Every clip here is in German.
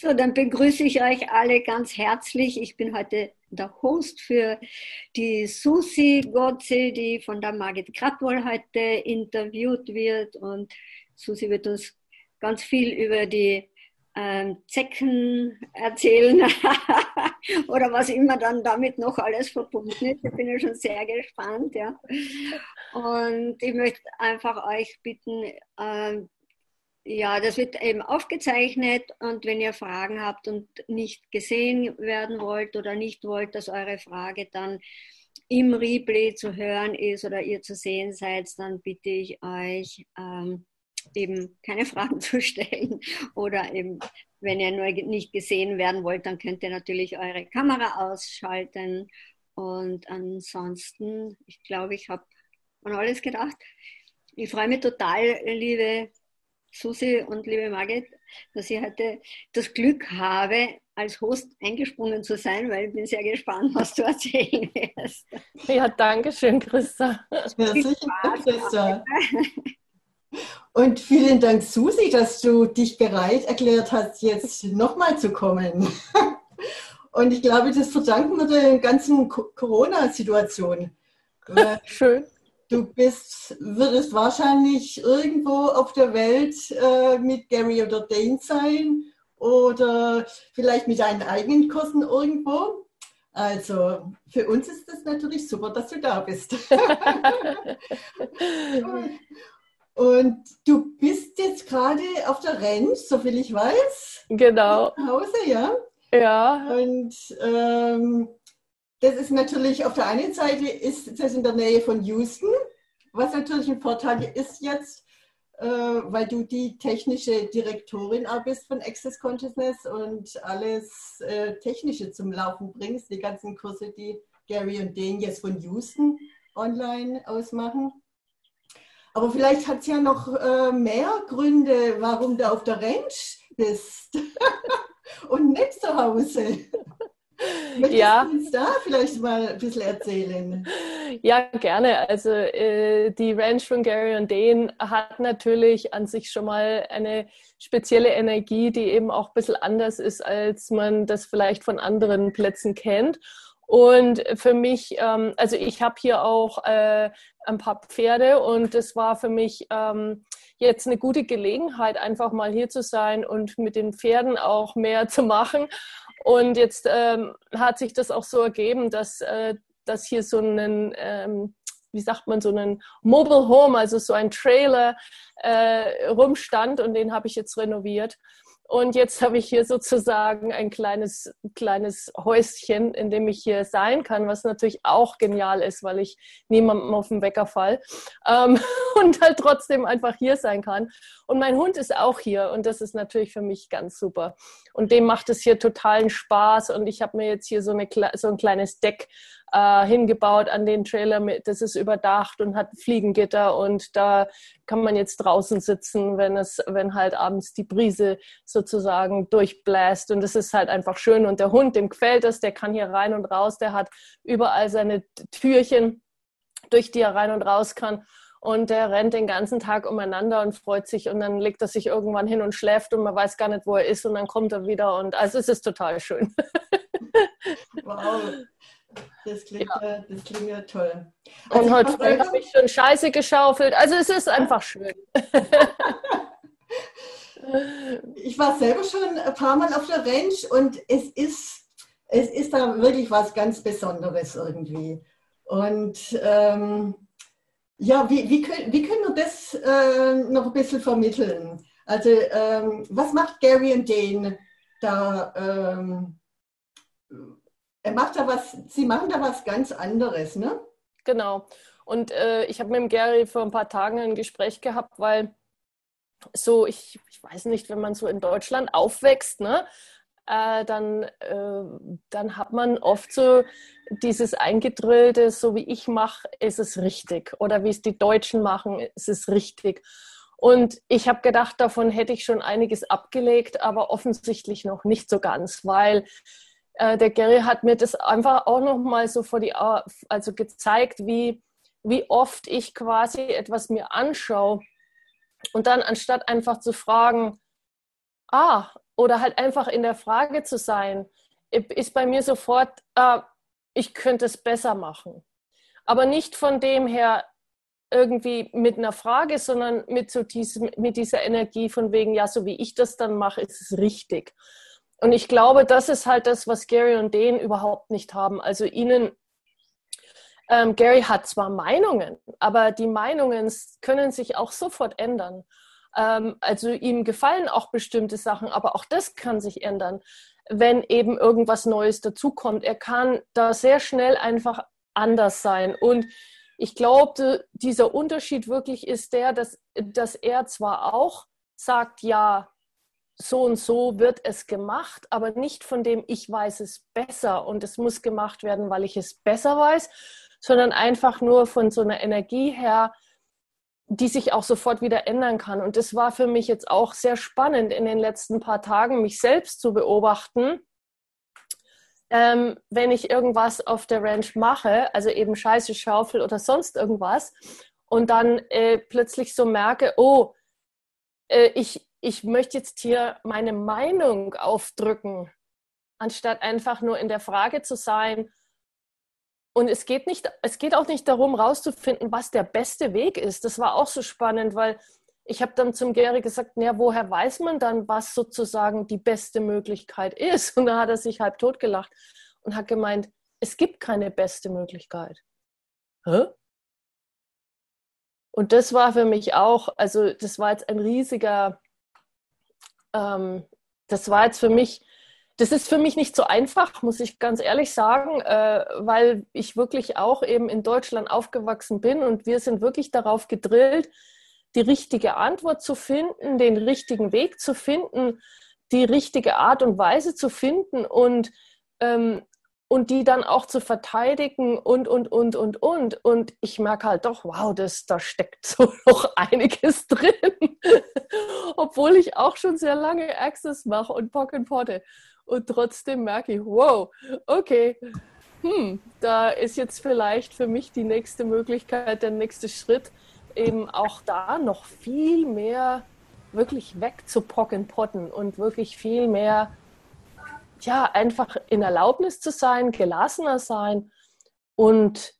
So, dann begrüße ich euch alle ganz herzlich. Ich bin heute der Host für die Susi Gotze, die von der Margit Kratwoll heute interviewt wird. Und Susi wird uns ganz viel über die ähm, Zecken erzählen oder was immer dann damit noch alles verbunden ist. Ich bin ja schon sehr gespannt. Ja. Und ich möchte einfach euch bitten, ähm, ja, das wird eben aufgezeichnet und wenn ihr Fragen habt und nicht gesehen werden wollt oder nicht wollt, dass eure Frage dann im Replay zu hören ist oder ihr zu sehen seid, dann bitte ich euch ähm, eben keine Fragen zu stellen oder eben, wenn ihr nur nicht gesehen werden wollt, dann könnt ihr natürlich eure Kamera ausschalten und ansonsten, ich glaube, ich habe an alles gedacht. Ich freue mich total, liebe Susi und liebe Margit, dass ich heute das Glück habe, als Host eingesprungen zu sein, weil ich bin sehr gespannt, was du erzählen wirst. Ja, danke schön, Christa. Herzlichen Dank, Christa. Und vielen Dank, Susi, dass du dich bereit erklärt hast, jetzt nochmal zu kommen. Und ich glaube, das verdanken wir der ganzen Corona-Situation. Schön. Du bist, würdest wahrscheinlich irgendwo auf der Welt äh, mit Gary oder Dane sein oder vielleicht mit deinen eigenen Kursen irgendwo. Also für uns ist es natürlich super, dass du da bist. Und du bist jetzt gerade auf der Ranch, soviel ich weiß. Genau. Zu Hause, ja? Ja. Und ähm, das ist natürlich auf der einen Seite ist das in der Nähe von Houston, was natürlich ein Vorteil ist jetzt, äh, weil du die technische Direktorin bist von Access Consciousness und alles äh, Technische zum Laufen bringst, die ganzen Kurse, die Gary und Dane jetzt von Houston online ausmachen. Aber vielleicht hat es ja noch äh, mehr Gründe, warum du auf der Ranch bist und nicht zu Hause. Möchtest ja. du uns da vielleicht mal ein bisschen erzählen? Ja, gerne. Also äh, die Ranch von Gary und Dane hat natürlich an sich schon mal eine spezielle Energie, die eben auch ein bisschen anders ist, als man das vielleicht von anderen Plätzen kennt. Und für mich, ähm, also ich habe hier auch äh, ein paar Pferde und es war für mich ähm, jetzt eine gute Gelegenheit, einfach mal hier zu sein und mit den Pferden auch mehr zu machen. Und jetzt ähm, hat sich das auch so ergeben, dass, äh, dass hier so ein, ähm, wie sagt man, so ein Mobile Home, also so ein Trailer äh, rumstand und den habe ich jetzt renoviert. Und jetzt habe ich hier sozusagen ein kleines, kleines Häuschen, in dem ich hier sein kann, was natürlich auch genial ist, weil ich niemandem auf den Wecker fall ähm, und halt trotzdem einfach hier sein kann. Und mein Hund ist auch hier und das ist natürlich für mich ganz super. Und dem macht es hier totalen Spaß und ich habe mir jetzt hier so, eine, so ein kleines Deck äh, hingebaut an den Trailer. Mit, das ist überdacht und hat Fliegengitter und da kann man jetzt draußen sitzen, wenn es, wenn halt abends die Brise sozusagen durchbläst und das ist halt einfach schön und der Hund, dem gefällt das, der kann hier rein und raus, der hat überall seine Türchen, durch die er rein und raus kann und der rennt den ganzen Tag umeinander und freut sich und dann legt er sich irgendwann hin und schläft und man weiß gar nicht, wo er ist und dann kommt er wieder und also es ist total schön. Wow. Das klingt ja, das klingt ja toll. Also und heute früh habe ich schon Scheiße geschaufelt. Also es ist einfach schön. ich war selber schon ein paar Mal auf der Ranch und es ist, es ist da wirklich was ganz Besonderes irgendwie. Und ähm, ja, wie, wie, können, wie können wir das äh, noch ein bisschen vermitteln? Also ähm, was macht Gary und Dane da? Ähm, er macht da was, sie machen da was ganz anderes, ne? Genau. Und äh, ich habe mit dem Gary vor ein paar Tagen ein Gespräch gehabt, weil so, ich, ich weiß nicht, wenn man so in Deutschland aufwächst, ne, äh, dann, äh, dann hat man oft so dieses eingedrillte, so wie ich mache, ist es richtig. Oder wie es die Deutschen machen, ist es richtig. Und ich habe gedacht, davon hätte ich schon einiges abgelegt, aber offensichtlich noch nicht so ganz, weil äh, der Gary hat mir das einfach auch nochmal so vor die, also gezeigt, wie, wie oft ich quasi etwas mir anschaue und dann anstatt einfach zu fragen, ah, oder halt einfach in der Frage zu sein, ist bei mir sofort, äh, ich könnte es besser machen. Aber nicht von dem her irgendwie mit einer Frage, sondern mit, so diesem, mit dieser Energie von wegen, ja, so wie ich das dann mache, ist es richtig. Und ich glaube, das ist halt das, was Gary und Dane überhaupt nicht haben. Also ihnen, ähm, Gary hat zwar Meinungen, aber die Meinungen können sich auch sofort ändern. Ähm, also ihm gefallen auch bestimmte Sachen, aber auch das kann sich ändern, wenn eben irgendwas Neues dazukommt. Er kann da sehr schnell einfach anders sein. Und ich glaube, dieser Unterschied wirklich ist der, dass, dass er zwar auch sagt, ja, so und so wird es gemacht, aber nicht von dem, ich weiß es besser und es muss gemacht werden, weil ich es besser weiß, sondern einfach nur von so einer Energie her, die sich auch sofort wieder ändern kann. Und das war für mich jetzt auch sehr spannend in den letzten paar Tagen, mich selbst zu beobachten. Ähm, wenn ich irgendwas auf der Ranch mache, also eben Scheiße, Schaufel oder sonst irgendwas, und dann äh, plötzlich so merke, oh, äh, ich, ich möchte jetzt hier meine Meinung aufdrücken, anstatt einfach nur in der Frage zu sein. Und es geht, nicht, es geht auch nicht darum, rauszufinden, was der beste Weg ist. Das war auch so spannend, weil ich habe dann zum Gary gesagt, ja, woher weiß man dann, was sozusagen die beste Möglichkeit ist? Und da hat er sich halb tot gelacht und hat gemeint, es gibt keine beste Möglichkeit. Hä? Und das war für mich auch, also das war jetzt ein riesiger ähm, das war jetzt für mich, das ist für mich nicht so einfach, muss ich ganz ehrlich sagen, äh, weil ich wirklich auch eben in Deutschland aufgewachsen bin und wir sind wirklich darauf gedrillt, die richtige Antwort zu finden, den richtigen Weg zu finden, die richtige Art und Weise zu finden und ähm, und die dann auch zu verteidigen und, und, und, und, und. Und ich merke halt doch, wow, das, da steckt so noch einiges drin. Obwohl ich auch schon sehr lange Access mache und Pock Potte. Und trotzdem merke ich, wow, okay, hm, da ist jetzt vielleicht für mich die nächste Möglichkeit, der nächste Schritt, eben auch da noch viel mehr wirklich weg zu pocken potten und wirklich viel mehr ja, einfach in Erlaubnis zu sein, gelassener sein und,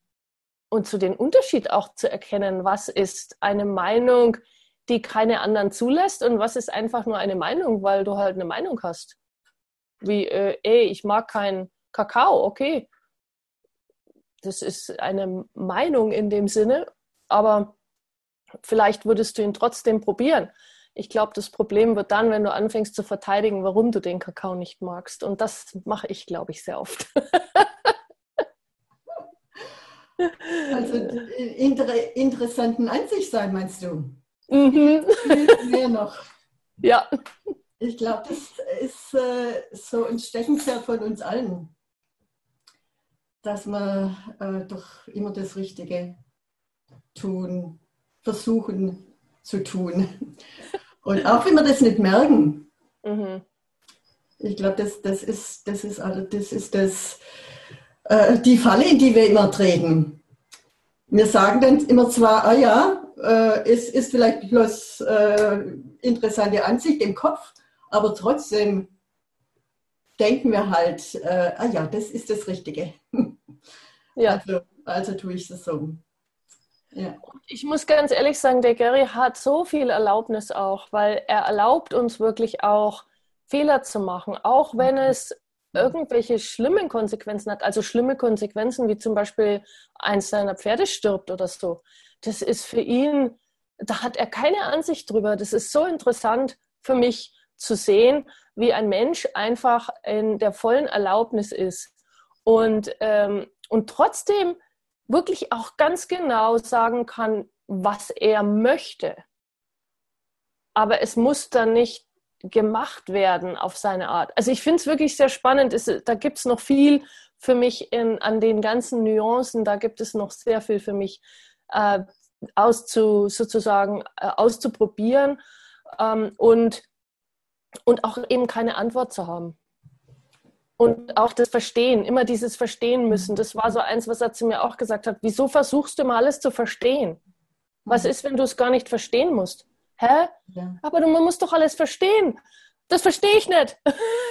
und zu den Unterschied auch zu erkennen, was ist eine Meinung, die keine anderen zulässt und was ist einfach nur eine Meinung, weil du halt eine Meinung hast. Wie, äh, ey, ich mag keinen Kakao, okay. Das ist eine Meinung in dem Sinne, aber vielleicht würdest du ihn trotzdem probieren. Ich glaube, das Problem wird dann, wenn du anfängst zu verteidigen, warum du den Kakao nicht magst. Und das mache ich, glaube ich, sehr oft. also inter interessanten Ansicht sein, meinst du? Mhm. Mehr noch. Ja. Ich glaube, das ist äh, so ein Steckenpferd von uns allen, dass wir äh, doch immer das Richtige tun, versuchen zu tun. Und auch wenn wir das nicht merken, mhm. ich glaube, das, das, ist, das, ist, also, das, ist das, äh, die Falle, in die wir immer treten. Wir sagen dann immer zwar, ah ja, äh, es ist vielleicht bloß äh, interessante Ansicht im Kopf, aber trotzdem denken wir halt, äh, ah ja, das ist das Richtige. Ja. Also, also tue ich es so. Ja. Ich muss ganz ehrlich sagen, der Gary hat so viel Erlaubnis auch, weil er erlaubt uns wirklich auch Fehler zu machen, auch wenn mhm. es irgendwelche schlimmen Konsequenzen hat, also schlimme Konsequenzen, wie zum Beispiel eins seiner Pferde stirbt oder so. Das ist für ihn, da hat er keine Ansicht drüber. Das ist so interessant für mich zu sehen, wie ein Mensch einfach in der vollen Erlaubnis ist. Und, ähm, und trotzdem wirklich auch ganz genau sagen kann, was er möchte. Aber es muss dann nicht gemacht werden auf seine Art. Also ich finde es wirklich sehr spannend. Es, da gibt es noch viel für mich in, an den ganzen Nuancen. Da gibt es noch sehr viel für mich äh, auszu, sozusagen äh, auszuprobieren ähm, und, und auch eben keine Antwort zu haben und auch das Verstehen, immer dieses Verstehen müssen. Das war so eins, was er zu mir auch gesagt hat. Wieso versuchst du mal alles zu verstehen? Was ist, wenn du es gar nicht verstehen musst? Hä? Ja. Aber du, man muss doch alles verstehen. das verstehe ich nicht.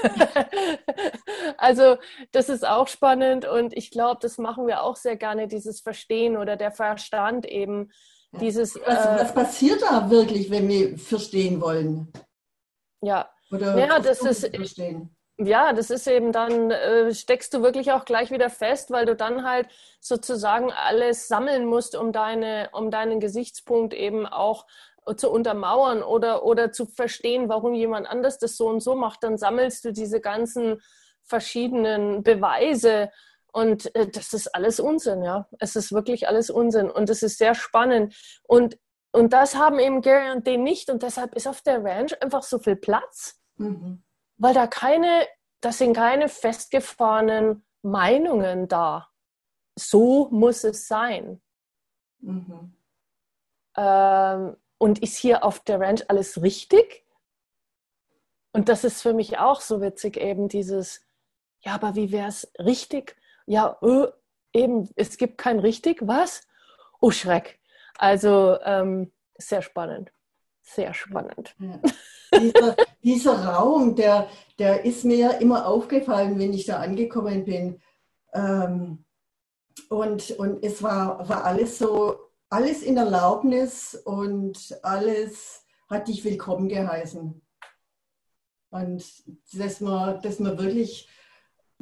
also das ist auch spannend und ich glaube, das machen wir auch sehr gerne, dieses Verstehen oder der Verstand eben. Dieses, was, äh, was passiert da wirklich, wenn wir verstehen wollen? Ja, oder ja, das ist, verstehen? Ja, das ist eben dann, äh, steckst du wirklich auch gleich wieder fest, weil du dann halt sozusagen alles sammeln musst, um, deine, um deinen Gesichtspunkt eben auch zu untermauern oder, oder zu verstehen, warum jemand anders das so und so macht, dann sammelst du diese ganzen verschiedenen Beweise und äh, das ist alles Unsinn, ja. Es ist wirklich alles Unsinn und es ist sehr spannend und und das haben eben Gary und den nicht und deshalb ist auf der Ranch einfach so viel Platz, mhm. Weil da keine, das sind keine festgefahrenen Meinungen da. So muss es sein. Mhm. Ähm, und ist hier auf der Ranch alles richtig? Und das ist für mich auch so witzig, eben dieses, ja, aber wie wäre es richtig? Ja, öh, eben, es gibt kein richtig, was? Oh, Schreck. Also ähm, sehr spannend. Sehr spannend. Ja. Dieser, dieser, Raum, der, der ist mir immer aufgefallen, wenn ich da angekommen bin. Ähm, und, und es war, war alles so alles in Erlaubnis und alles hat dich willkommen geheißen. Und dass man, dass man wirklich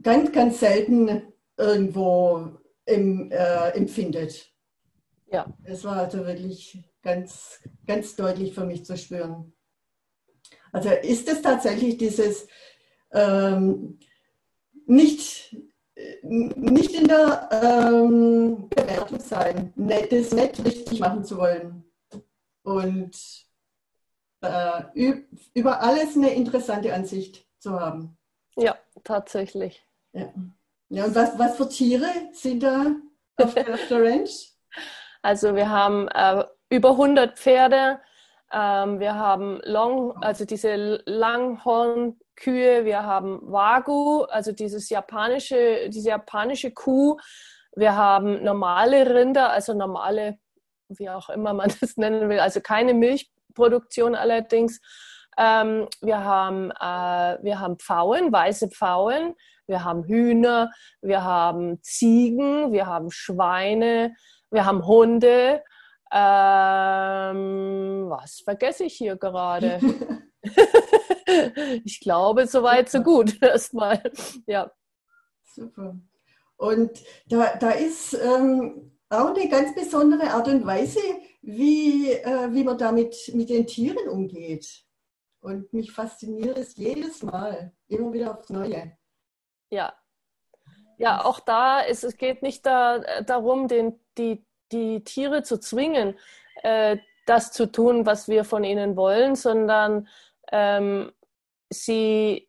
ganz, ganz selten irgendwo im, äh, empfindet. Ja. Es war also wirklich ganz, ganz deutlich für mich zu spüren. Also ist es tatsächlich dieses ähm, nicht nicht in der ähm, Bewertung sein, das nicht richtig machen zu wollen. Und äh, über alles eine interessante Ansicht zu haben. Ja, tatsächlich. Ja, ja und was, was für Tiere sind da auf der, auf der Ranch? Also wir haben äh, über 100 Pferde, ähm, wir haben Long, also diese Langhornkühe, wir haben Wagyu, also dieses japanische, diese japanische Kuh. Wir haben normale Rinder, also normale, wie auch immer man das nennen will, also keine Milchproduktion allerdings. Ähm, wir, haben, äh, wir haben Pfauen, weiße Pfauen, wir haben Hühner, wir haben Ziegen, wir haben Schweine, wir haben Hunde, ähm, was vergesse ich hier gerade? ich glaube, soweit, so gut erstmal. Ja. Super. Und da, da ist ähm, auch eine ganz besondere Art und Weise, wie, äh, wie man damit mit den Tieren umgeht. Und mich fasziniert es jedes Mal, immer wieder aufs Neue. Ja. Ja, auch da ist es geht nicht da, darum, den, die die Tiere zu zwingen, äh, das zu tun, was wir von ihnen wollen, sondern ähm, sie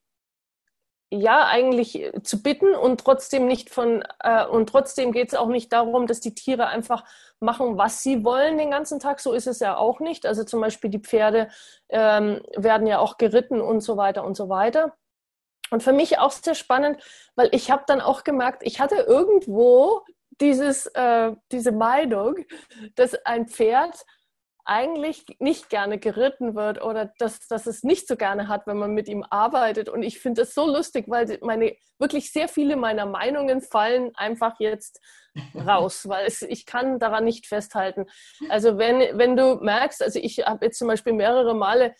ja eigentlich zu bitten und trotzdem nicht von äh, und trotzdem geht es auch nicht darum, dass die Tiere einfach machen, was sie wollen den ganzen Tag. So ist es ja auch nicht. Also zum Beispiel die Pferde ähm, werden ja auch geritten und so weiter und so weiter. Und für mich auch sehr spannend, weil ich habe dann auch gemerkt, ich hatte irgendwo dieses, äh, diese Meinung, dass ein Pferd eigentlich nicht gerne geritten wird oder dass, dass es nicht so gerne hat, wenn man mit ihm arbeitet. Und ich finde das so lustig, weil meine wirklich sehr viele meiner Meinungen fallen einfach jetzt raus, weil es, ich kann daran nicht festhalten. Also wenn, wenn du merkst, also ich habe jetzt zum Beispiel mehrere Male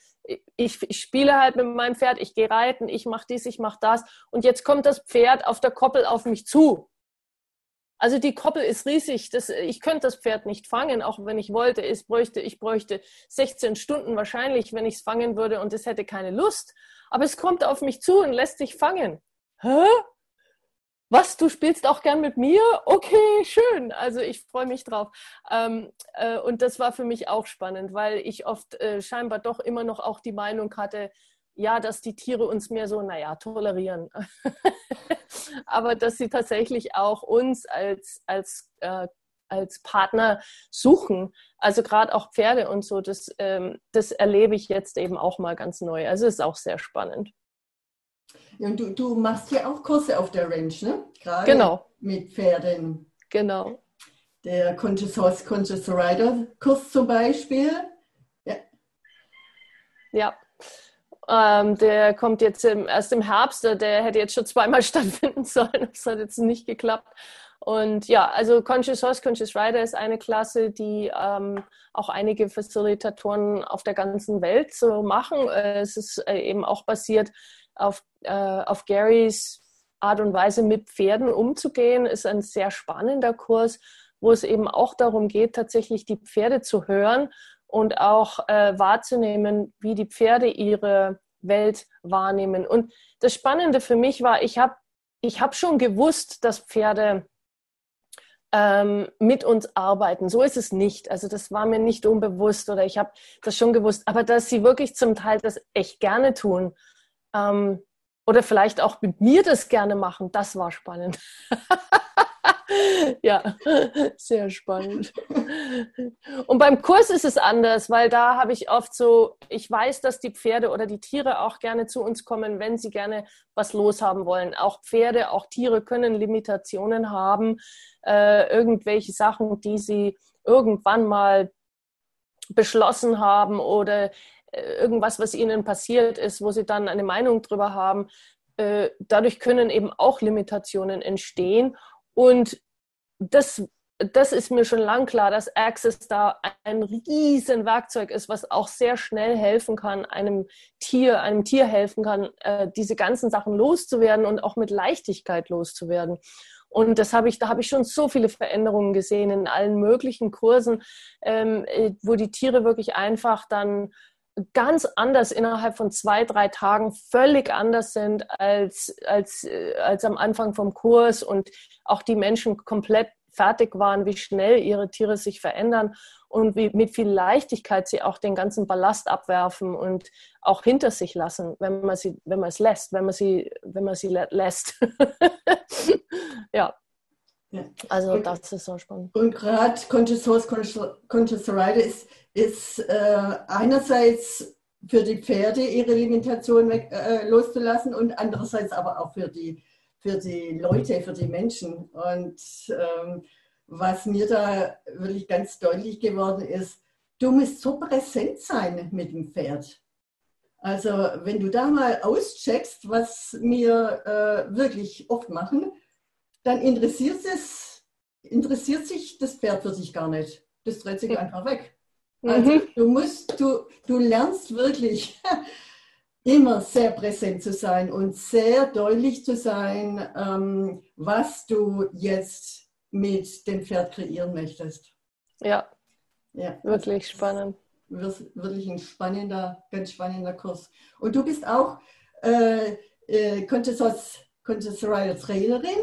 ich, ich, spiele halt mit meinem Pferd, ich gehe reiten, ich mache dies, ich mache das und jetzt kommt das Pferd auf der Koppel auf mich zu. Also die Koppel ist riesig. Das, ich könnte das Pferd nicht fangen, auch wenn ich wollte. Es bräuchte, ich bräuchte 16 Stunden wahrscheinlich, wenn ich es fangen würde und es hätte keine Lust. Aber es kommt auf mich zu und lässt sich fangen. Hä? Was, du spielst auch gern mit mir? Okay, schön. Also ich freue mich drauf. Ähm, äh, und das war für mich auch spannend, weil ich oft äh, scheinbar doch immer noch auch die Meinung hatte, ja, dass die Tiere uns mehr so, naja, tolerieren. Aber dass sie tatsächlich auch uns als, als, äh, als Partner suchen. Also gerade auch Pferde und so, das, ähm, das erlebe ich jetzt eben auch mal ganz neu. Also ist auch sehr spannend. Ja, und du, du machst ja auch Kurse auf der Range, ne? Gerade genau. mit Pferden. Genau. Der Conscious Horse, Conscious Rider Kurs zum Beispiel. Ja. Ja, Ähm, der kommt jetzt im, erst im Herbst, der hätte jetzt schon zweimal stattfinden sollen. Das hat jetzt nicht geklappt. Und ja, also Conscious Horse, Conscious Rider ist eine Klasse, die ähm, auch einige Facilitatoren auf der ganzen Welt so machen. Äh, es ist äh, eben auch basiert auf, äh, auf Garys Art und Weise, mit Pferden umzugehen. Ist ein sehr spannender Kurs, wo es eben auch darum geht, tatsächlich die Pferde zu hören und auch äh, wahrzunehmen, wie die Pferde ihre Welt wahrnehmen. Und das Spannende für mich war, ich habe ich hab schon gewusst, dass Pferde ähm, mit uns arbeiten. So ist es nicht. Also das war mir nicht unbewusst oder ich habe das schon gewusst. Aber dass sie wirklich zum Teil das echt gerne tun ähm, oder vielleicht auch mit mir das gerne machen, das war spannend. ja, sehr spannend. Und beim Kurs ist es anders, weil da habe ich oft so, ich weiß, dass die Pferde oder die Tiere auch gerne zu uns kommen, wenn sie gerne was loshaben wollen. Auch Pferde, auch Tiere können Limitationen haben, äh, irgendwelche Sachen, die sie irgendwann mal beschlossen haben oder äh, irgendwas, was ihnen passiert ist, wo sie dann eine Meinung drüber haben. Äh, dadurch können eben auch Limitationen entstehen. Und das, das ist mir schon lang klar, dass Access da ein riesen Werkzeug ist, was auch sehr schnell helfen kann, einem Tier, einem Tier helfen kann, äh, diese ganzen Sachen loszuwerden und auch mit Leichtigkeit loszuwerden. Und das habe ich, da habe ich schon so viele Veränderungen gesehen in allen möglichen Kursen, ähm, äh, wo die Tiere wirklich einfach dann ganz anders innerhalb von zwei, drei Tagen völlig anders sind als, als, äh, als am Anfang vom Kurs und auch die Menschen komplett fertig waren, wie schnell ihre Tiere sich verändern und wie mit viel Leichtigkeit sie auch den ganzen Ballast abwerfen und auch hinter sich lassen, wenn man sie, wenn man es lässt, wenn man sie, wenn man sie lässt. ja. ja. Also das ist so spannend. Und gerade Conscious Source, Conscious Rider ist ist äh, einerseits für die Pferde ihre Limitation weg, äh, loszulassen und andererseits aber auch für die, für die Leute, für die Menschen. Und ähm, was mir da wirklich ganz deutlich geworden ist, du musst so präsent sein mit dem Pferd. Also wenn du da mal auscheckst, was wir äh, wirklich oft machen, dann interessiert, es, interessiert sich das Pferd für sich gar nicht. Das dreht sich einfach weg. Also mhm. du musst, du, du lernst wirklich immer sehr präsent zu sein und sehr deutlich zu sein, ähm, was du jetzt mit dem Pferd kreieren möchtest. Ja, ja wirklich spannend. Wirklich ein spannender, ganz spannender Kurs. Und du bist auch äh, äh, Contest, Contest Rider Trainerin.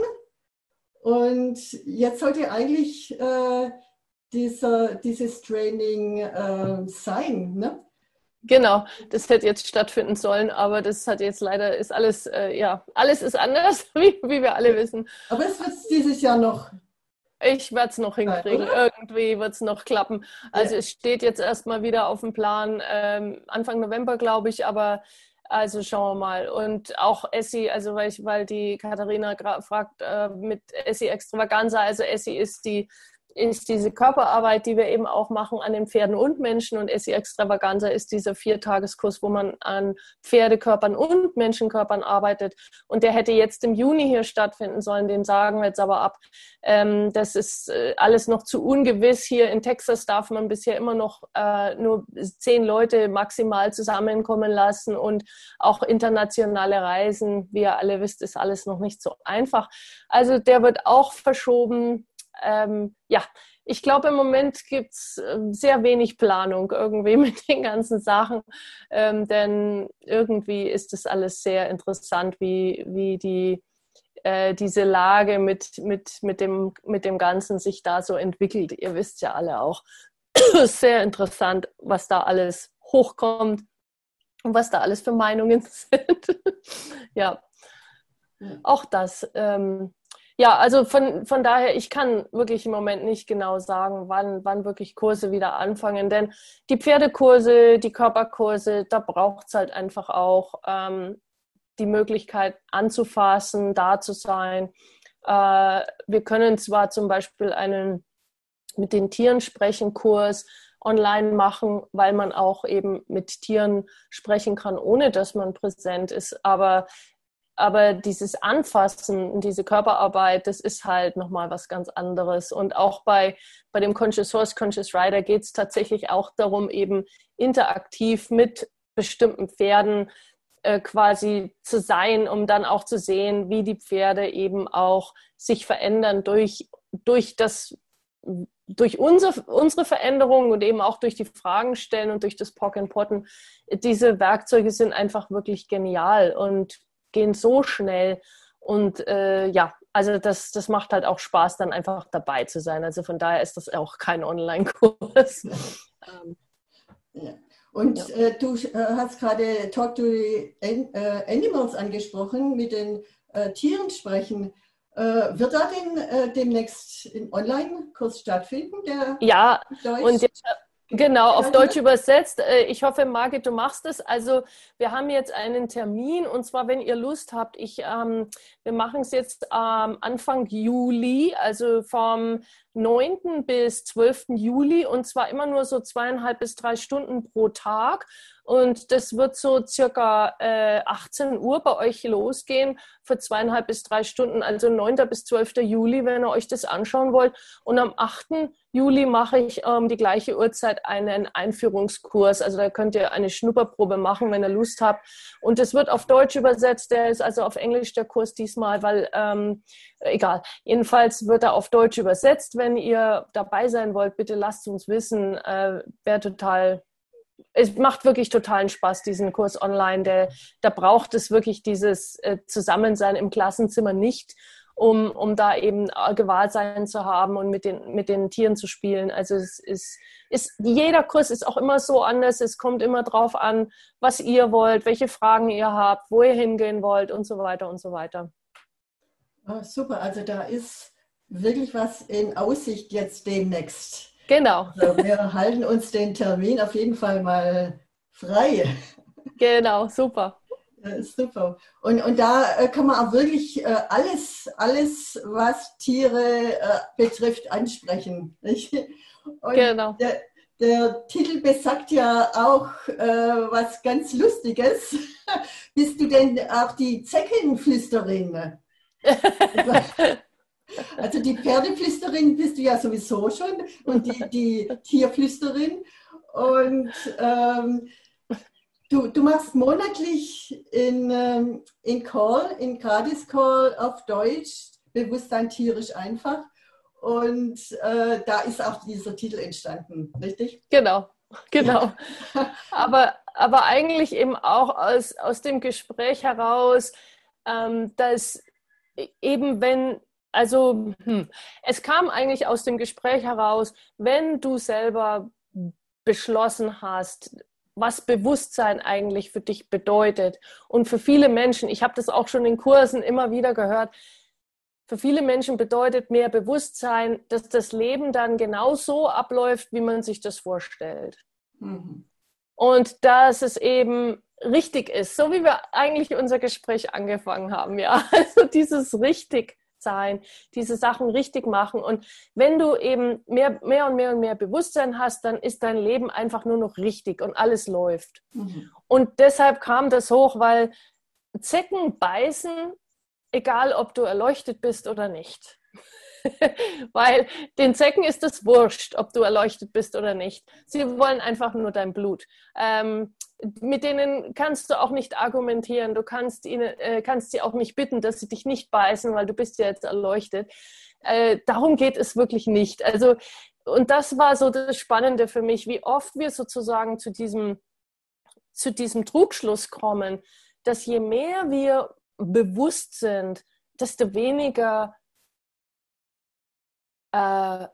Und jetzt sollte eigentlich äh, dieser, dieses Training äh, sein. Ne? Genau, das hätte jetzt stattfinden sollen, aber das hat jetzt leider, ist alles, äh, ja, alles ist anders, wie, wie wir alle wissen. Aber es wird dieses Jahr noch. Ich werde es noch hinkriegen, ja, irgendwie wird es noch klappen. Also ja. es steht jetzt erstmal wieder auf dem Plan, ähm, Anfang November, glaube ich, aber also schauen wir mal. Und auch Essie, also weil, ich, weil die Katharina fragt äh, mit Essie Extravaganza, also Essie ist die ist diese Körperarbeit, die wir eben auch machen an den Pferden und Menschen und SI Extravaganza ist dieser Viertageskurs, wo man an Pferdekörpern und Menschenkörpern arbeitet. Und der hätte jetzt im Juni hier stattfinden sollen, den sagen wir jetzt aber ab. Ähm, das ist äh, alles noch zu ungewiss. Hier in Texas darf man bisher immer noch äh, nur zehn Leute maximal zusammenkommen lassen und auch internationale Reisen, wie ihr alle wisst, ist alles noch nicht so einfach. Also der wird auch verschoben ähm, ja, ich glaube, im Moment gibt es ähm, sehr wenig Planung irgendwie mit den ganzen Sachen, ähm, denn irgendwie ist das alles sehr interessant, wie, wie die, äh, diese Lage mit, mit, mit, dem, mit dem Ganzen sich da so entwickelt. Ihr wisst ja alle auch, sehr interessant, was da alles hochkommt und was da alles für Meinungen sind. ja, auch das. Ähm, ja, also von, von daher, ich kann wirklich im Moment nicht genau sagen, wann, wann wirklich Kurse wieder anfangen. Denn die Pferdekurse, die Körperkurse, da braucht es halt einfach auch ähm, die Möglichkeit anzufassen, da zu sein. Äh, wir können zwar zum Beispiel einen mit den Tieren sprechen Kurs online machen, weil man auch eben mit Tieren sprechen kann, ohne dass man präsent ist. Aber, aber dieses Anfassen, diese Körperarbeit, das ist halt nochmal was ganz anderes. Und auch bei, bei dem Conscious Horse, Conscious Rider geht es tatsächlich auch darum, eben interaktiv mit bestimmten Pferden äh, quasi zu sein, um dann auch zu sehen, wie die Pferde eben auch sich verändern durch, durch das durch unsere, unsere Veränderungen und eben auch durch die Fragen stellen und durch das Pock and Potten, diese Werkzeuge sind einfach wirklich genial und gehen so schnell. Und äh, ja, also das, das macht halt auch Spaß, dann einfach dabei zu sein. Also von daher ist das auch kein Online-Kurs. Ähm, ja. Und ja. äh, du äh, hast gerade Talk to the äh, Animals angesprochen, mit den äh, Tieren sprechen. Äh, wird da denn äh, demnächst ein Online-Kurs stattfinden? ja, Deutsch? und jetzt, Genau, auf Deutsch übersetzt. Äh, ich hoffe, Margit, du machst es. Also wir haben jetzt einen Termin und zwar, wenn ihr Lust habt, ich, ähm, wir machen es jetzt ähm, Anfang Juli, also vom 9. bis 12. Juli und zwar immer nur so zweieinhalb bis drei Stunden pro Tag. Und das wird so circa äh, 18 Uhr bei euch losgehen für zweieinhalb bis drei Stunden, also 9. bis 12. Juli, wenn ihr euch das anschauen wollt. Und am 8. Juli mache ich ähm, die gleiche Uhrzeit einen Einführungskurs. Also da könnt ihr eine Schnupperprobe machen, wenn ihr Lust habt. Und es wird auf Deutsch übersetzt. Der ist also auf Englisch der Kurs diesmal, weil ähm, egal. Jedenfalls wird er auf Deutsch übersetzt. Wenn ihr dabei sein wollt, bitte lasst uns wissen. Äh, Wäre total es macht wirklich totalen Spaß, diesen Kurs online. Der, da braucht es wirklich dieses äh, Zusammensein im Klassenzimmer nicht, um, um da eben äh, Gewahrsein zu haben und mit den, mit den Tieren zu spielen. Also es ist, ist, jeder Kurs ist auch immer so anders. Es kommt immer drauf an, was ihr wollt, welche Fragen ihr habt, wo ihr hingehen wollt und so weiter und so weiter. Oh, super, also da ist wirklich was in Aussicht jetzt demnächst. Genau. Also wir halten uns den Termin auf jeden Fall mal frei. Genau, super. super. Und, und da äh, kann man auch wirklich äh, alles, alles, was Tiere äh, betrifft, ansprechen. Genau. Der, der, Titel besagt ja auch was ganz Lustiges. Bist du denn auch die Zeckenflüsterin? Also die Pferdeflüsterin bist du ja sowieso schon und die, die Tierflüsterin. Und ähm, du, du machst monatlich in, ähm, in Call, in Gratis Call auf Deutsch, Bewusstsein tierisch einfach. Und äh, da ist auch dieser Titel entstanden, richtig? Genau, genau. aber, aber eigentlich eben auch aus, aus dem Gespräch heraus, ähm, dass eben wenn also hm, es kam eigentlich aus dem Gespräch heraus, wenn du selber beschlossen hast, was Bewusstsein eigentlich für dich bedeutet. Und für viele Menschen, ich habe das auch schon in Kursen immer wieder gehört, für viele Menschen bedeutet mehr Bewusstsein, dass das Leben dann genau so abläuft, wie man sich das vorstellt. Mhm. Und dass es eben richtig ist, so wie wir eigentlich unser Gespräch angefangen haben, ja. Also dieses richtig sein, diese Sachen richtig machen. Und wenn du eben mehr, mehr und mehr und mehr Bewusstsein hast, dann ist dein Leben einfach nur noch richtig und alles läuft. Mhm. Und deshalb kam das hoch, weil Zecken beißen, egal ob du erleuchtet bist oder nicht. Weil den Zecken ist es wurscht, ob du erleuchtet bist oder nicht. Sie wollen einfach nur dein Blut. Ähm, mit denen kannst du auch nicht argumentieren. Du kannst, ihnen, äh, kannst sie auch nicht bitten, dass sie dich nicht beißen, weil du bist ja jetzt erleuchtet. Äh, darum geht es wirklich nicht. Also, und das war so das Spannende für mich, wie oft wir sozusagen zu diesem, zu diesem Trugschluss kommen, dass je mehr wir bewusst sind, desto weniger äh,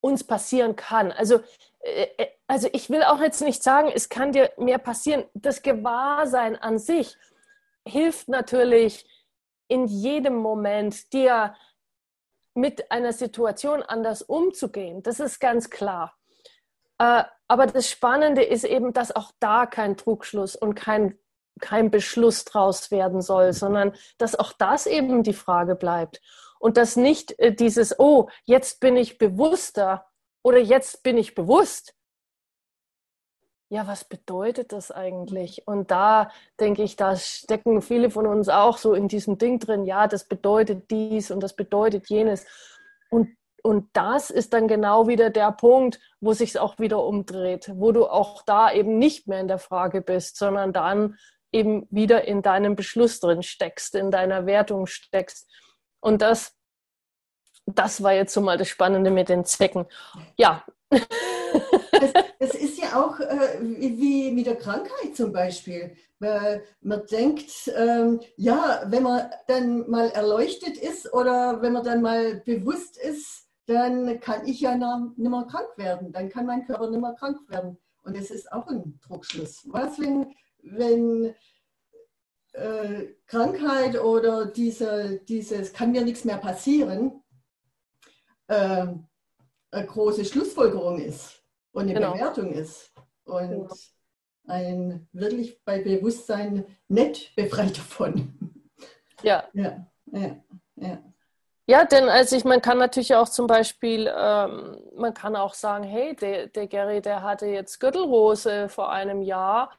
uns passieren kann. Also, äh, äh, also ich will auch jetzt nicht sagen, es kann dir mehr passieren. Das Gewahrsein an sich hilft natürlich in jedem Moment dir mit einer Situation anders umzugehen. Das ist ganz klar. Äh, aber das Spannende ist eben, dass auch da kein Trugschluss und kein, kein Beschluss draus werden soll, sondern dass auch das eben die Frage bleibt und dass nicht äh, dieses, oh, jetzt bin ich bewusster oder jetzt bin ich bewusst. Ja, was bedeutet das eigentlich? Und da denke ich, da stecken viele von uns auch so in diesem Ding drin, ja, das bedeutet dies und das bedeutet jenes. Und, und das ist dann genau wieder der Punkt, wo sich es auch wieder umdreht, wo du auch da eben nicht mehr in der Frage bist, sondern dann eben wieder in deinem Beschluss drin steckst, in deiner Wertung steckst. Und das das war jetzt so mal das Spannende mit den Zecken. Ja. Es, es ist ja auch äh, wie mit der Krankheit zum Beispiel. Man denkt, ähm, ja, wenn man dann mal erleuchtet ist oder wenn man dann mal bewusst ist, dann kann ich ja nicht mehr krank werden. Dann kann mein Körper nicht mehr krank werden. Und das ist auch ein Druckschluss. Was, wenn, wenn äh, Krankheit oder diese, dieses kann mir nichts mehr passieren, äh, eine große Schlussfolgerung ist und eine genau. Bewertung ist. Und genau. ein wirklich bei Bewusstsein nicht befreit davon. Ja. Ja, ja, ja. Ja, denn also ich, man kann natürlich auch zum Beispiel, ähm, man kann auch sagen, hey, der, der Gary, der hatte jetzt Gürtelrose vor einem Jahr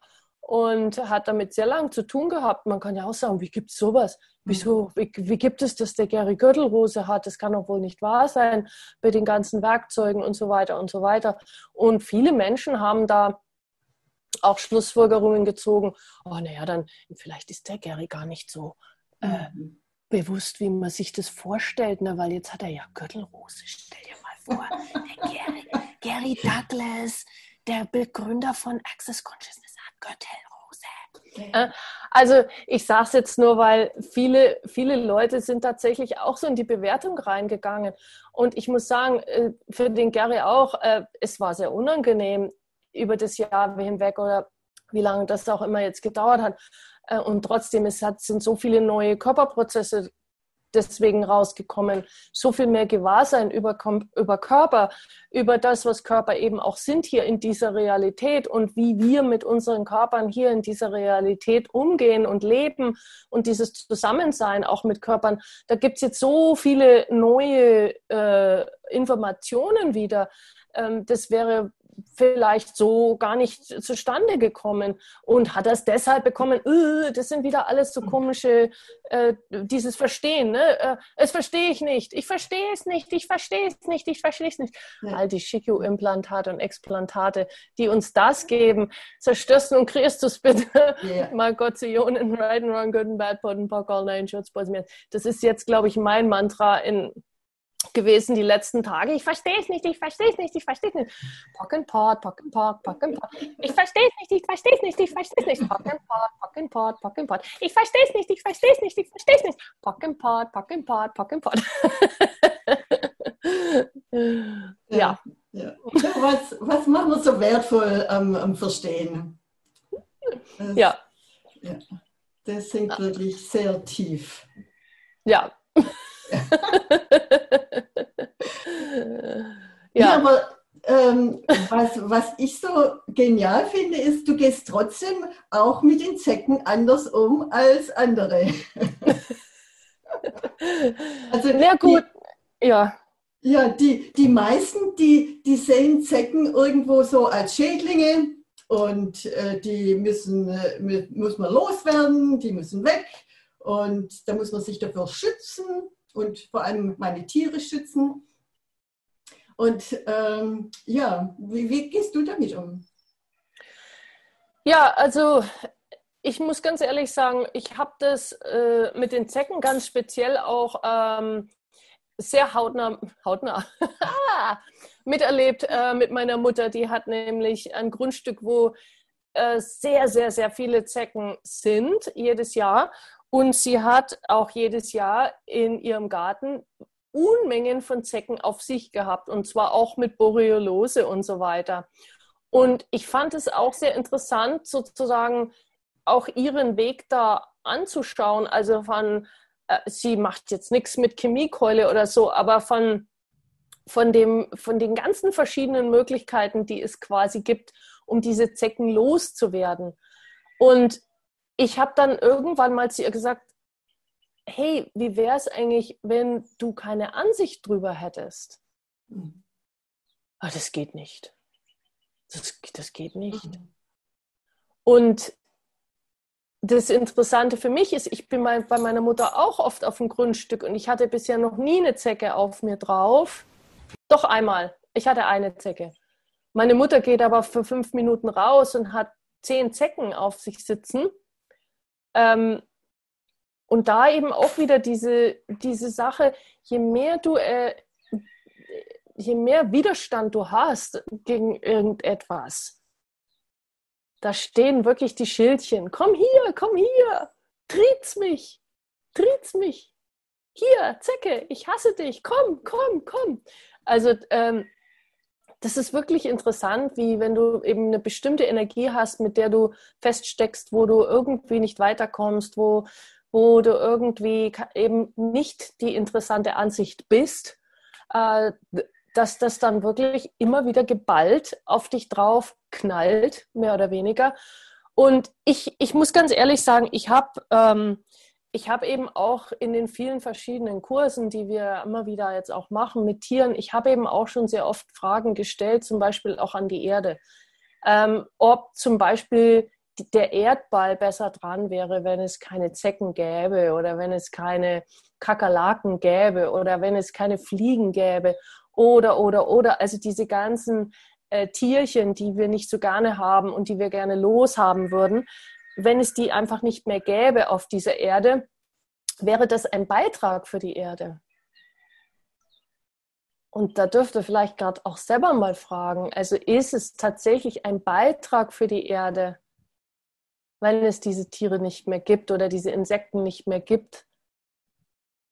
und hat damit sehr lang zu tun gehabt. Man kann ja auch sagen, wie gibt es sowas? Wieso, wie, wie, gibt es, dass der Gary Gürtelrose hat? Das kann doch wohl nicht wahr sein bei den ganzen Werkzeugen und so weiter und so weiter. Und viele Menschen haben da auch Schlussfolgerungen gezogen. Oh, naja, dann vielleicht ist der Gary gar nicht so äh, mhm. bewusst, wie man sich das vorstellt, ne? weil jetzt hat er ja Gürtelrose. Stell dir mal vor, der Gary, Gary Douglas, der Begründer von Access Consciousness hat Gürtelrose. Äh, also ich sage es jetzt nur, weil viele, viele Leute sind tatsächlich auch so in die Bewertung reingegangen. Und ich muss sagen, äh, für den Gary auch, äh, es war sehr unangenehm über das Jahr hinweg oder wie lange das auch immer jetzt gedauert hat. Und trotzdem, es hat, sind so viele neue Körperprozesse deswegen rausgekommen. So viel mehr Gewahrsein über, über Körper, über das, was Körper eben auch sind hier in dieser Realität und wie wir mit unseren Körpern hier in dieser Realität umgehen und leben und dieses Zusammensein auch mit Körpern. Da gibt es jetzt so viele neue äh, Informationen wieder. Ähm, das wäre vielleicht so gar nicht zustande gekommen und hat das deshalb bekommen, äh, das sind wieder alles so komische, äh, dieses Verstehen, ne? Äh, es verstehe ich nicht, ich verstehe es nicht, ich verstehe es nicht, ich verstehe es nicht. Ja. All die Shikyu-Implantate und Explantate, die uns das geben, zerstörst und Christus bitte, yeah. my God, Zionen, right and wrong, good and bad, pot and pock, all nine boys, Das ist jetzt, glaube ich, mein Mantra in gewesen die letzten Tage. Ich verstehe es nicht, ich verstehe es nicht, ich verstehe es nicht. Pock and Pot, Pock and Pot, Pock and Pot. Ich verstehe es nicht, ich verstehe es nicht, ich verstehe es nicht. Pock and Pot, Pock and Pot, Pock and Pot. Ich verstehe es nicht, ich verstehe es nicht, ich verstehe es nicht. Pock and Pot, Pock and Pot, Pock and Pot. ja. ja. Was, was machen wir so wertvoll am, am Verstehen? Das, ja. ja. Das sinkt wirklich sehr tief. Ja. Ja. ja, aber ähm, was, was ich so genial finde, ist, du gehst trotzdem auch mit den Zecken anders um als andere. also, Na gut, die, ja. Ja, die, die meisten, die, die sehen Zecken irgendwo so als Schädlinge und äh, die müssen, äh, muss man loswerden, die müssen weg und da muss man sich dafür schützen und vor allem meine Tiere schützen. Und ähm, ja, wie, wie gehst du damit um? Ja, also ich muss ganz ehrlich sagen, ich habe das äh, mit den Zecken ganz speziell auch ähm, sehr hautnah, hautnah miterlebt äh, mit meiner Mutter. Die hat nämlich ein Grundstück, wo äh, sehr, sehr, sehr viele Zecken sind jedes Jahr. Und sie hat auch jedes Jahr in ihrem Garten Unmengen von Zecken auf sich gehabt und zwar auch mit Boreolose und so weiter. Und ich fand es auch sehr interessant, sozusagen auch ihren Weg da anzuschauen. Also von, äh, sie macht jetzt nichts mit Chemiekeule oder so, aber von, von, dem, von den ganzen verschiedenen Möglichkeiten, die es quasi gibt, um diese Zecken loszuwerden. Und ich habe dann irgendwann mal zu ihr gesagt, hey, wie wäre es eigentlich, wenn du keine Ansicht drüber hättest? ah, das geht nicht. Das, das geht nicht. Mhm. Und das Interessante für mich ist, ich bin bei meiner Mutter auch oft auf dem Grundstück und ich hatte bisher noch nie eine Zecke auf mir drauf. Doch einmal. Ich hatte eine Zecke. Meine Mutter geht aber für fünf Minuten raus und hat zehn Zecken auf sich sitzen. Ähm, und da eben auch wieder diese, diese Sache, je mehr du, äh, je mehr Widerstand du hast gegen irgendetwas, da stehen wirklich die Schildchen. Komm hier, komm hier, tritt's mich, tritt's mich. Hier, Zecke, ich hasse dich, komm, komm, komm. Also ähm, das ist wirklich interessant, wie wenn du eben eine bestimmte Energie hast, mit der du feststeckst, wo du irgendwie nicht weiterkommst, wo, wo du irgendwie eben nicht die interessante Ansicht bist, äh, dass das dann wirklich immer wieder geballt auf dich drauf knallt, mehr oder weniger. Und ich, ich muss ganz ehrlich sagen, ich habe ähm, ich habe eben auch in den vielen verschiedenen Kursen, die wir immer wieder jetzt auch machen mit Tieren, ich habe eben auch schon sehr oft Fragen gestellt, zum Beispiel auch an die Erde. Ähm, ob zum Beispiel der Erdball besser dran wäre, wenn es keine Zecken gäbe oder wenn es keine Kakerlaken gäbe oder wenn es keine Fliegen gäbe oder, oder, oder. Also diese ganzen äh, Tierchen, die wir nicht so gerne haben und die wir gerne loshaben würden wenn es die einfach nicht mehr gäbe auf dieser Erde, wäre das ein Beitrag für die Erde. Und da dürft ihr vielleicht gerade auch selber mal fragen, also ist es tatsächlich ein Beitrag für die Erde, wenn es diese Tiere nicht mehr gibt oder diese Insekten nicht mehr gibt?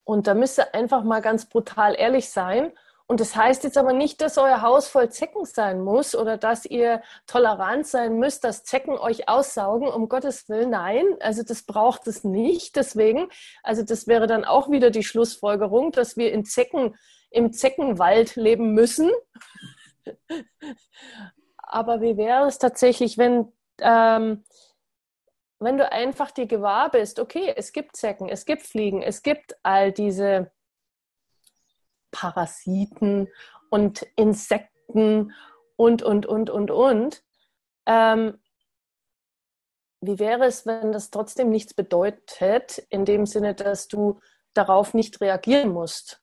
Und da müsst ihr einfach mal ganz brutal ehrlich sein und das heißt jetzt aber nicht, dass euer Haus voll Zecken sein muss oder dass ihr tolerant sein müsst, dass Zecken euch aussaugen, um Gottes Willen. Nein, also das braucht es nicht. Deswegen, also das wäre dann auch wieder die Schlussfolgerung, dass wir in Zecken, im Zeckenwald leben müssen. aber wie wäre es tatsächlich, wenn, ähm, wenn du einfach dir gewahr bist, okay, es gibt Zecken, es gibt Fliegen, es gibt all diese Parasiten und Insekten und, und, und, und, und. Ähm, wie wäre es, wenn das trotzdem nichts bedeutet, in dem Sinne, dass du darauf nicht reagieren musst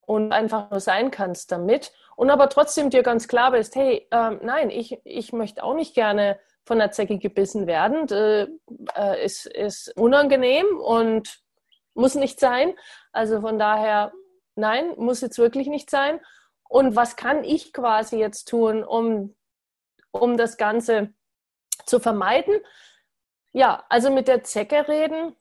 und einfach nur sein kannst damit und aber trotzdem dir ganz klar bist, hey, ähm, nein, ich, ich möchte auch nicht gerne von der Zecke gebissen werden, äh, äh, ist, ist unangenehm und muss nicht sein. Also von daher, nein, muss jetzt wirklich nicht sein. Und was kann ich quasi jetzt tun, um, um das Ganze zu vermeiden? Ja, also mit der Zecke reden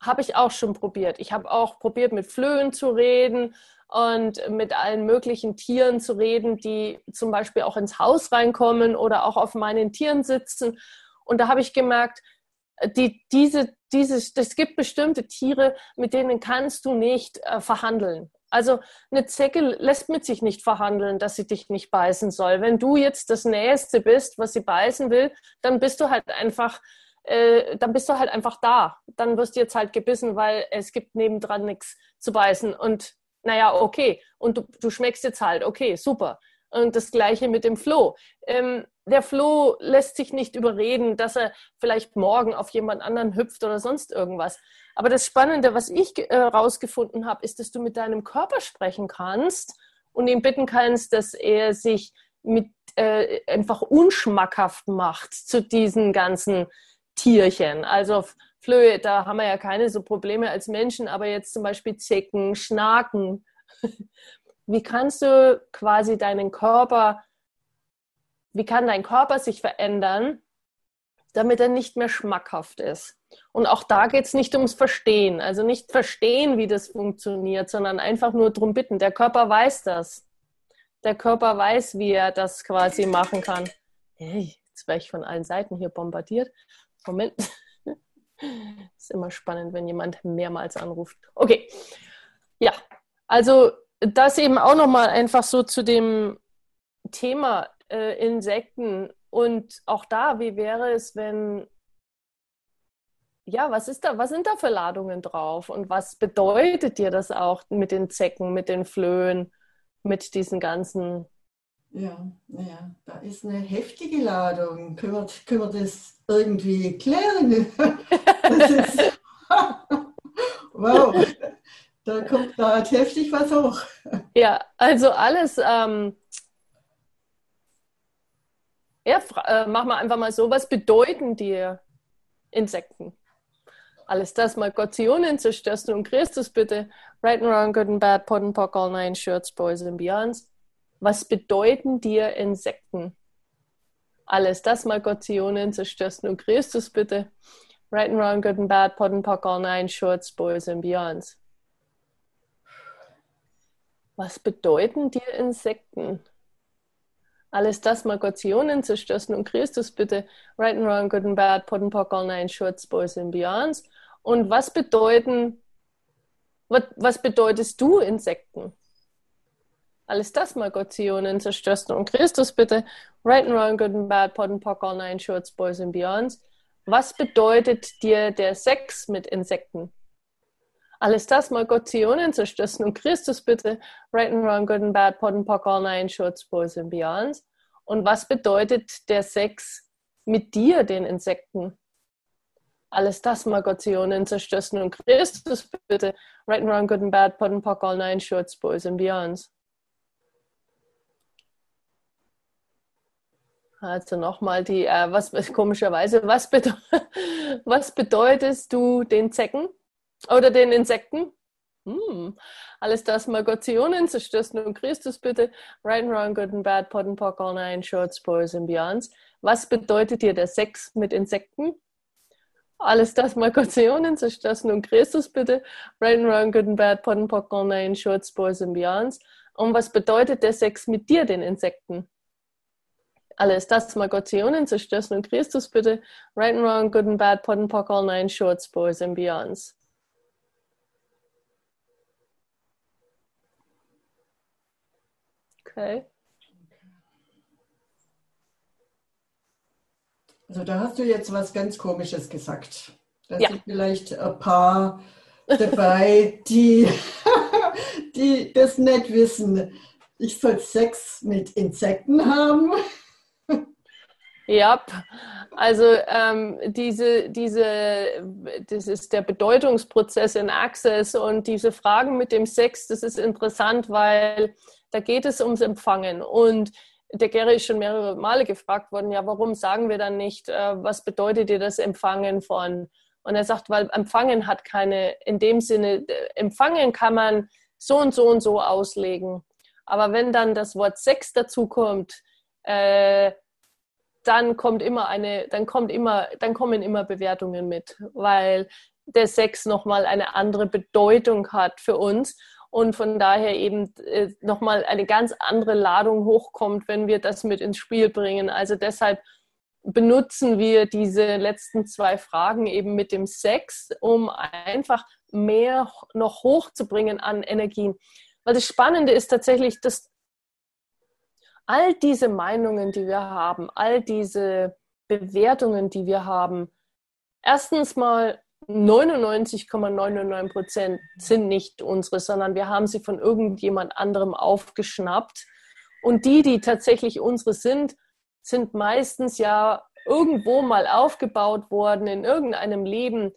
habe ich auch schon probiert. Ich habe auch probiert, mit Flöhen zu reden und mit allen möglichen Tieren zu reden, die zum Beispiel auch ins Haus reinkommen oder auch auf meinen Tieren sitzen. Und da habe ich gemerkt, die, diese, diese, es gibt bestimmte Tiere, mit denen kannst du nicht äh, verhandeln. Also eine Zecke lässt mit sich nicht verhandeln, dass sie dich nicht beißen soll. Wenn du jetzt das Nächste bist, was sie beißen will, dann bist du halt einfach, äh, dann bist du halt einfach da. Dann wirst du jetzt halt gebissen, weil es gibt nebendran nichts zu beißen. Und naja, okay. Und du, du schmeckst jetzt halt, okay, super. Und das gleiche mit dem Floh. Ähm, der Floh lässt sich nicht überreden, dass er vielleicht morgen auf jemand anderen hüpft oder sonst irgendwas. Aber das Spannende, was ich herausgefunden äh, habe, ist, dass du mit deinem Körper sprechen kannst und ihn bitten kannst, dass er sich mit äh, einfach unschmackhaft macht zu diesen ganzen Tierchen. Also Flöhe, da haben wir ja keine so Probleme als Menschen, aber jetzt zum Beispiel Zecken, Schnaken. Wie kannst du quasi deinen Körper wie kann dein Körper sich verändern, damit er nicht mehr schmackhaft ist. Und auch da geht es nicht ums Verstehen, also nicht verstehen, wie das funktioniert, sondern einfach nur darum bitten. Der Körper weiß das. Der Körper weiß, wie er das quasi machen kann. Hey, jetzt werde ich von allen Seiten hier bombardiert. Moment. ist immer spannend, wenn jemand mehrmals anruft. Okay. Ja, also das eben auch nochmal einfach so zu dem Thema äh, Insekten. Und auch da, wie wäre es, wenn, ja, was ist da, was sind da für Ladungen drauf? Und was bedeutet dir das auch mit den Zecken, mit den Flöhen? mit diesen ganzen. Ja, ja, da ist eine heftige Ladung. Können wir, können wir das irgendwie klären? Das ist, wow, da kommt da heftig was hoch. Ja, also alles. Ähm, ja, äh, mach mal einfach mal so, was bedeuten dir Insekten? Alles das mal Gott Zionen zerstörst und Christus bitte. Right and wrong, good and bad, pot and pock, all nine shirts, boys and beyonds. Was bedeuten dir Insekten? Alles das mal Gott Zionen zerstörst und Christus bitte. Right and wrong, good and bad, pot and pock, all nine shorts, boys and beyonds. Was bedeuten dir Insekten? Alles das Magationen zerstößen und Christus bitte. Right and wrong, good and bad, pot and pock, all nine shorts, boys and beyonds. Und was bedeuten, was, was bedeutest du Insekten? Alles das Magationen zerstößen und Christus bitte. Right and wrong, good and bad, pot and pock, all nine shorts, boys and beyonds. Was bedeutet dir der Sex mit Insekten? Alles das mal Gott Zionen zerstößen und Christus bitte. Right and wrong, good and bad, pot and pock, all nine shorts, boys and beyonds. Und was bedeutet der Sex mit dir, den Insekten? Alles das mal Gott Zionen zerstößen und Christus bitte. Right and wrong, good and bad, pot and pock, all nine shorts, boys and beyonds. Also nochmal die, äh, was komischerweise, was, bedeutet, was bedeutest du den Zecken? Oder den Insekten? Hm. Alles das Magationen zerstößen und Christus bitte. Right and wrong, good and bad, pot and pock, all nine, short, spoils and beyonds. Was bedeutet dir der Sex mit Insekten? Alles das Magationen zerstößen und Christus bitte. Right and wrong, good and bad, pot and pock, all nine, short, spoils and beyonds. Und was bedeutet der Sex mit dir, den Insekten? Alles das Magationen zerstößen und Christus bitte. Right and wrong, good and bad, pot and pock, all nine, short, spoils and beyonds. Okay. Also da hast du jetzt was ganz Komisches gesagt. Da ja. sind vielleicht ein paar dabei, die, die das nicht wissen. Ich soll Sex mit Insekten haben. Ja, also ähm, diese, diese, das ist der Bedeutungsprozess in Access und diese Fragen mit dem Sex, das ist interessant, weil da geht es ums Empfangen. Und der Gary ist schon mehrere Male gefragt worden, ja, warum sagen wir dann nicht, äh, was bedeutet dir das Empfangen von? Und er sagt, weil Empfangen hat keine, in dem Sinne, Empfangen kann man so und so und so auslegen. Aber wenn dann das Wort Sex dazu kommt, äh, dann kommt immer eine, dann kommt immer, dann kommen immer Bewertungen mit, weil der Sex nochmal eine andere Bedeutung hat für uns und von daher eben äh, nochmal eine ganz andere Ladung hochkommt, wenn wir das mit ins Spiel bringen. Also deshalb benutzen wir diese letzten zwei Fragen eben mit dem Sex, um einfach mehr noch hochzubringen an Energien. Weil das Spannende ist tatsächlich, dass all diese Meinungen, die wir haben, all diese Bewertungen, die wir haben, erstens mal 99,99 Prozent sind nicht unsere, sondern wir haben sie von irgendjemand anderem aufgeschnappt. Und die, die tatsächlich unsere sind, sind meistens ja irgendwo mal aufgebaut worden in irgendeinem Leben,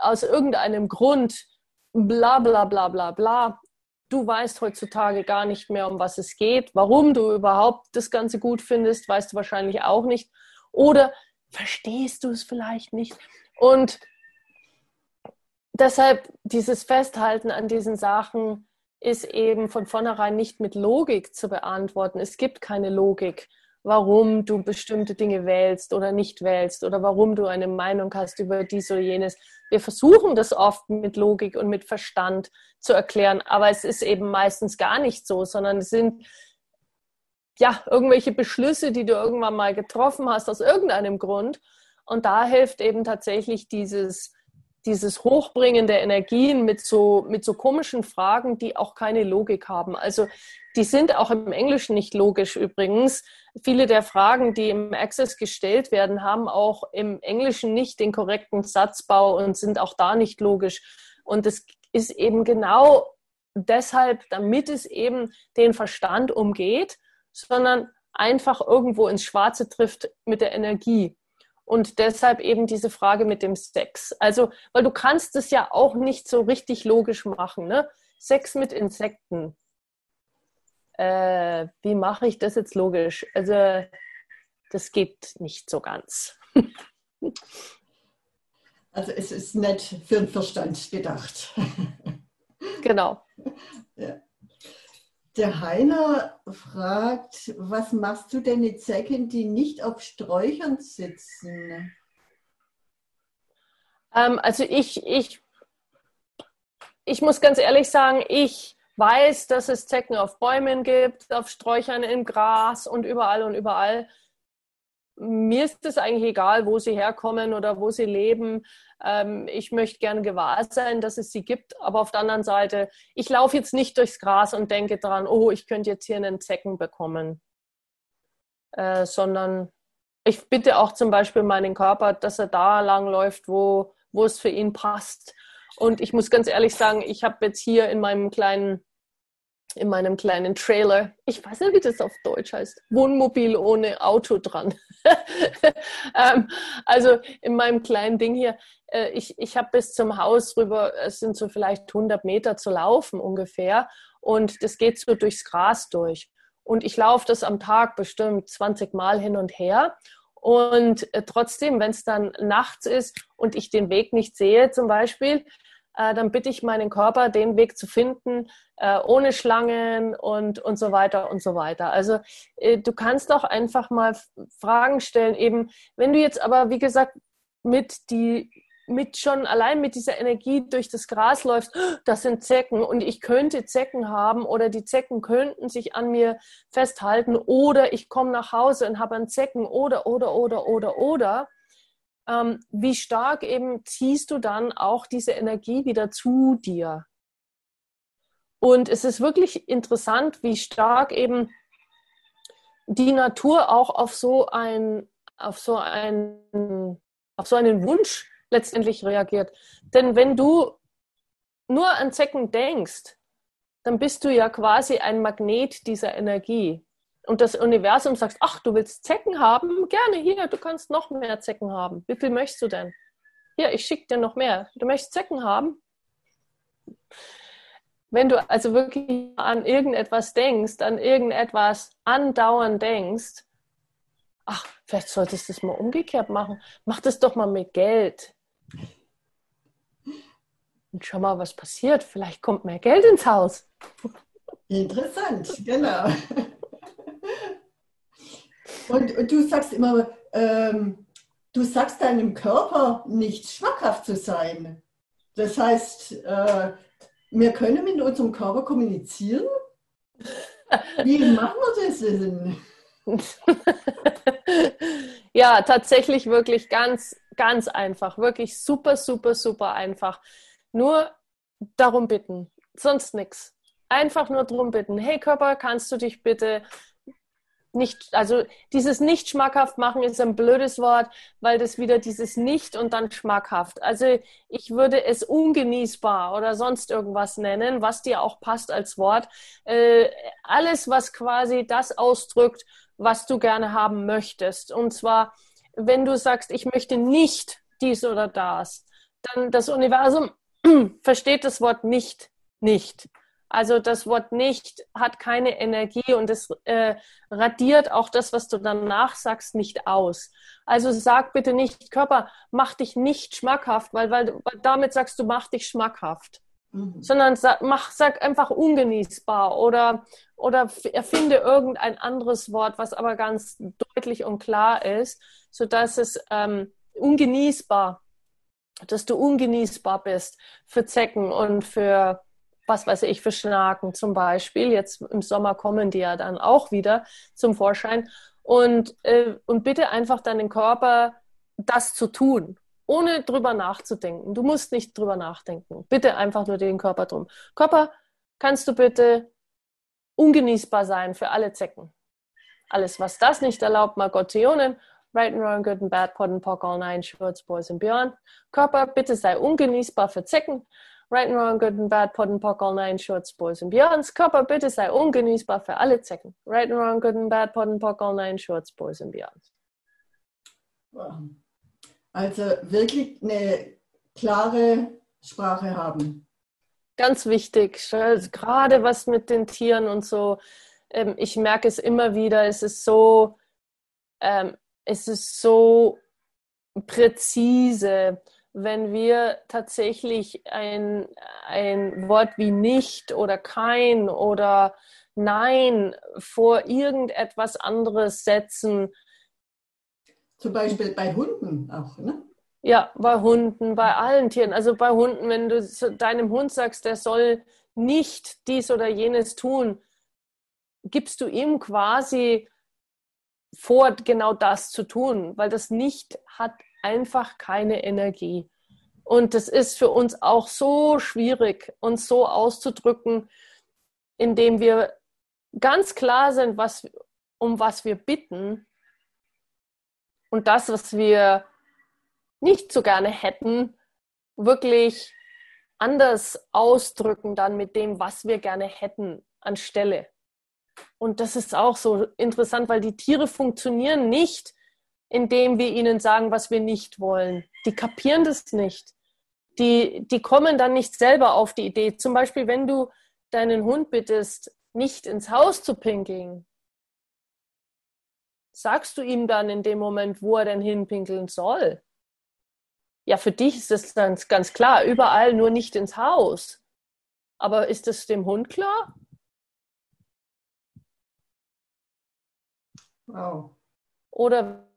aus irgendeinem Grund, bla bla bla bla bla. Du weißt heutzutage gar nicht mehr, um was es geht. Warum du überhaupt das Ganze gut findest, weißt du wahrscheinlich auch nicht. Oder verstehst du es vielleicht nicht. Und deshalb dieses Festhalten an diesen Sachen ist eben von vornherein nicht mit Logik zu beantworten. Es gibt keine Logik, warum du bestimmte Dinge wählst oder nicht wählst oder warum du eine Meinung hast über dies oder jenes. Wir versuchen das oft mit Logik und mit Verstand zu erklären, aber es ist eben meistens gar nicht so, sondern es sind ja irgendwelche Beschlüsse, die du irgendwann mal getroffen hast aus irgendeinem Grund. Und da hilft eben tatsächlich dieses dieses Hochbringen der Energien mit so, mit so komischen Fragen, die auch keine Logik haben. Also die sind auch im Englischen nicht logisch übrigens. Viele der Fragen, die im Access gestellt werden, haben auch im Englischen nicht den korrekten Satzbau und sind auch da nicht logisch. Und es ist eben genau deshalb, damit es eben den Verstand umgeht, sondern einfach irgendwo ins Schwarze trifft mit der Energie. Und deshalb eben diese Frage mit dem Sex. Also, weil du kannst es ja auch nicht so richtig logisch machen. Ne? Sex mit Insekten. Äh, wie mache ich das jetzt logisch? Also, das geht nicht so ganz. Also es ist nicht für den Verstand gedacht. Genau. Ja. Der Heiner fragt, was machst du denn mit Zecken, die nicht auf Sträuchern sitzen? Ähm, also ich, ich, ich muss ganz ehrlich sagen, ich weiß, dass es Zecken auf Bäumen gibt, auf Sträuchern im Gras und überall und überall mir ist es eigentlich egal, wo sie herkommen oder wo sie leben. Ähm, ich möchte gerne gewahr sein, dass es sie gibt. Aber auf der anderen Seite, ich laufe jetzt nicht durchs Gras und denke daran, oh, ich könnte jetzt hier einen Zecken bekommen. Äh, sondern ich bitte auch zum Beispiel meinen Körper, dass er da lang läuft, wo, wo es für ihn passt. Und ich muss ganz ehrlich sagen, ich habe jetzt hier in meinem kleinen in meinem kleinen Trailer. Ich weiß nicht, wie das auf Deutsch heißt. Wohnmobil ohne Auto dran. ähm, also in meinem kleinen Ding hier. Äh, ich ich habe bis zum Haus rüber, es sind so vielleicht 100 Meter zu laufen ungefähr. Und das geht so durchs Gras durch. Und ich laufe das am Tag bestimmt 20 Mal hin und her. Und äh, trotzdem, wenn es dann nachts ist und ich den Weg nicht sehe zum Beispiel, äh, dann bitte ich meinen Körper, den Weg zu finden, äh, ohne Schlangen und, und so weiter und so weiter. Also äh, du kannst auch einfach mal Fragen stellen, eben, wenn du jetzt aber, wie gesagt, mit die mit schon allein mit dieser Energie durch das Gras läufst, das sind Zecken und ich könnte Zecken haben oder die Zecken könnten sich an mir festhalten oder ich komme nach Hause und habe einen Zecken oder, oder, oder, oder, oder, ähm, wie stark eben ziehst du dann auch diese Energie wieder zu dir. Und es ist wirklich interessant, wie stark eben die Natur auch auf so ein, auf so ein, auf so einen Wunsch letztendlich reagiert. Denn wenn du nur an Zecken denkst, dann bist du ja quasi ein Magnet dieser Energie und das Universum sagt, ach, du willst Zecken haben? Gerne, hier, du kannst noch mehr Zecken haben. Wie viel möchtest du denn? Hier, ich schicke dir noch mehr. Du möchtest Zecken haben? Wenn du also wirklich an irgendetwas denkst, an irgendetwas andauernd denkst, ach, vielleicht solltest du es mal umgekehrt machen. Mach das doch mal mit Geld. Und schau mal, was passiert. Vielleicht kommt mehr Geld ins Haus. Interessant, genau. Und, und du sagst immer, ähm, du sagst deinem Körper nicht schmackhaft zu sein. Das heißt, äh, wir können mit unserem Körper kommunizieren. Wie machen wir das denn? ja, tatsächlich wirklich ganz, ganz einfach. Wirklich super, super, super einfach. Nur darum bitten, sonst nichts. Einfach nur darum bitten. Hey Körper, kannst du dich bitte nicht, also dieses nicht schmackhaft machen ist ein blödes Wort, weil das wieder dieses nicht und dann schmackhaft. Also ich würde es ungenießbar oder sonst irgendwas nennen, was dir auch passt als Wort. Äh, alles, was quasi das ausdrückt, was du gerne haben möchtest. Und zwar, wenn du sagst, ich möchte nicht dies oder das, dann das Universum versteht das Wort nicht nicht. Also das Wort nicht hat keine Energie und es äh, radiert auch das, was du danach sagst, nicht aus. Also sag bitte nicht, Körper, mach dich nicht schmackhaft, weil, weil, weil damit sagst du, mach dich schmackhaft. Mhm. Sondern sag, mach, sag einfach ungenießbar oder, oder erfinde irgendein anderes Wort, was aber ganz deutlich und klar ist, sodass es ähm, ungenießbar, dass du ungenießbar bist für Zecken und für was weiß ich, für Schnaken zum Beispiel. Jetzt im Sommer kommen die ja dann auch wieder zum Vorschein. Und, äh, und bitte einfach deinen Körper das zu tun, ohne drüber nachzudenken. Du musst nicht drüber nachdenken. Bitte einfach nur den Körper drum. Körper, kannst du bitte ungenießbar sein für alle Zecken. Alles, was das nicht erlaubt, Margotionen, Right and Wrong, Good and Bad, Pod and Pock, All Nine, Shorts, Boys and Beyond. Körper, bitte sei ungenießbar für Zecken Right and wrong, good and bad, pot and pock, all nine shorts, boys and beyonds. Körper bitte sei ungenießbar für alle Zecken. Right and wrong, good and bad, pot and pock, all nine shorts, boys and beyonds. Also wirklich eine klare Sprache haben. Ganz wichtig, gerade was mit den Tieren und so. Ähm, ich merke es immer wieder, es ist so, ähm, es ist so präzise, wenn wir tatsächlich ein, ein Wort wie nicht oder kein oder nein vor irgendetwas anderes setzen. Zum Beispiel bei Hunden auch, ne? Ja, bei Hunden, bei allen Tieren. Also bei Hunden, wenn du deinem Hund sagst, der soll nicht dies oder jenes tun, gibst du ihm quasi vor, genau das zu tun, weil das nicht hat einfach keine Energie. Und das ist für uns auch so schwierig, uns so auszudrücken, indem wir ganz klar sind, was, um was wir bitten und das, was wir nicht so gerne hätten, wirklich anders ausdrücken dann mit dem, was wir gerne hätten anstelle. Und das ist auch so interessant, weil die Tiere funktionieren nicht, indem wir ihnen sagen, was wir nicht wollen. Die kapieren das nicht. Die, die kommen dann nicht selber auf die Idee. Zum Beispiel, wenn du deinen Hund bittest, nicht ins Haus zu pinkeln, sagst du ihm dann in dem Moment, wo er denn hinpinkeln soll? Ja, für dich ist das dann ganz klar, überall nur nicht ins Haus. Aber ist das dem Hund klar? Wow. Oder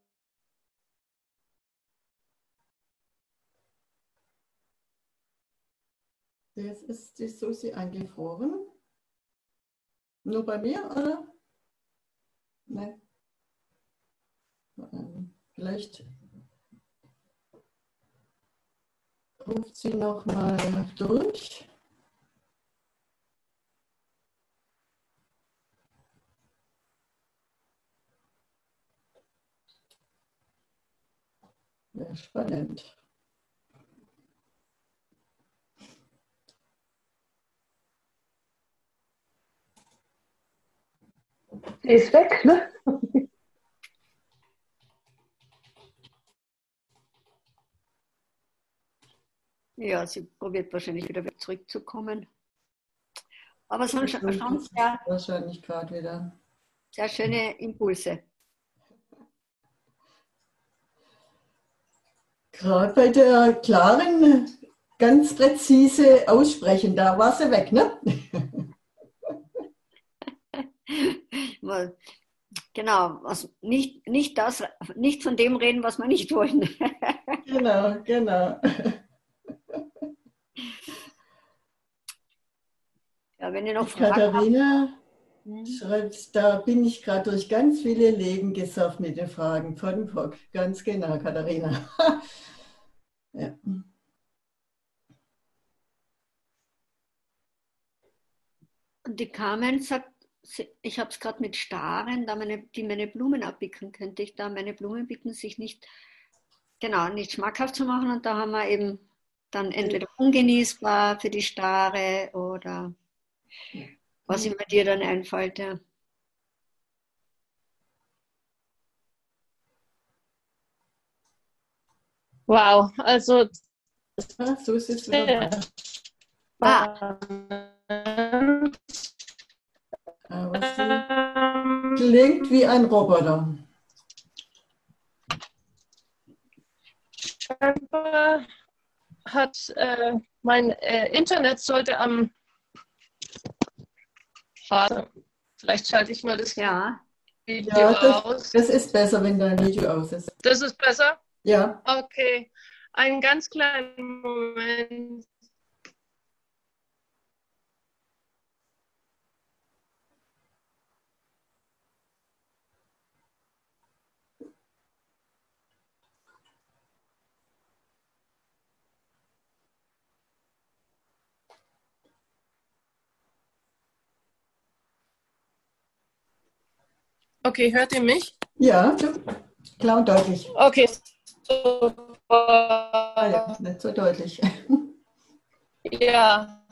Jetzt ist die Susi eingefroren. Nur bei mir, oder? Nein. Ähm, vielleicht ruft sie noch mal durch. Ja, spannend. Sie ist weg, ne? Ja, sie probiert wahrscheinlich wieder zurückzukommen. Aber sonst schon sehr, wahrscheinlich gerade wieder. Sehr schöne Impulse. Gerade bei der klaren, ganz präzise Aussprechen, da war sie weg, ne? genau, was nicht, nicht, das, nicht von dem reden, was wir nicht wollen. genau, genau. Ja, wenn ihr noch Fragen Katharina habt. Hm? schreibt, da bin ich gerade durch ganz viele Leben gesofft mit den Fragen von Pock. Ganz genau, Katharina. ja. Und die Carmen sagt, ich habe es gerade mit Staren, da meine, die meine Blumen abwickeln, könnte ich da meine Blumen bitten, sich nicht, genau, nicht schmackhaft zu machen. Und da haben wir eben dann entweder ungenießbar für die Stare oder was immer dir dann einfällt. Ja. Wow, also so ist es. Ah. Klingt wie ein Roboter. Scheinbar hat äh, mein äh, Internet sollte am Warte, vielleicht schalte ich mal das ja. Video ja, das, aus. Das ist besser, wenn dein Video aus ist. Das ist besser? Ja. Okay. Einen ganz kleinen Moment. Okay, hört ihr mich? Ja, klar und deutlich. Okay. Ah, ja, nicht so deutlich. Ja,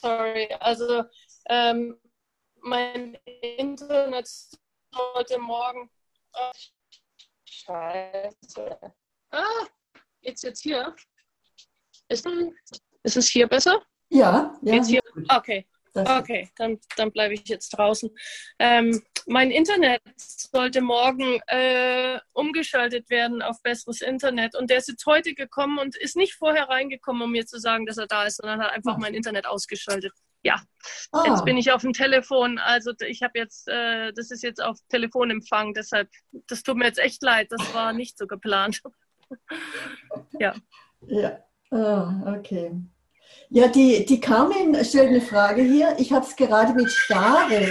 sorry. Also ähm, mein Internet sollte morgen. Oh, scheiße. Ah, jetzt jetzt hier. Ist, ist es hier besser? Ja, ja. Jetzt hier. Okay. Okay, dann, dann bleibe ich jetzt draußen. Ähm, mein Internet sollte morgen äh, umgeschaltet werden auf besseres Internet. Und der ist jetzt heute gekommen und ist nicht vorher reingekommen, um mir zu sagen, dass er da ist, sondern hat einfach mein Internet ausgeschaltet. Ja, ah. jetzt bin ich auf dem Telefon. Also ich habe jetzt, äh, das ist jetzt auf Telefonempfang. Deshalb, das tut mir jetzt echt leid. Das war nicht so geplant. ja. Ja, ah, okay. Ja, die, die Carmen stellt eine Frage hier. Ich habe es gerade mit Staren,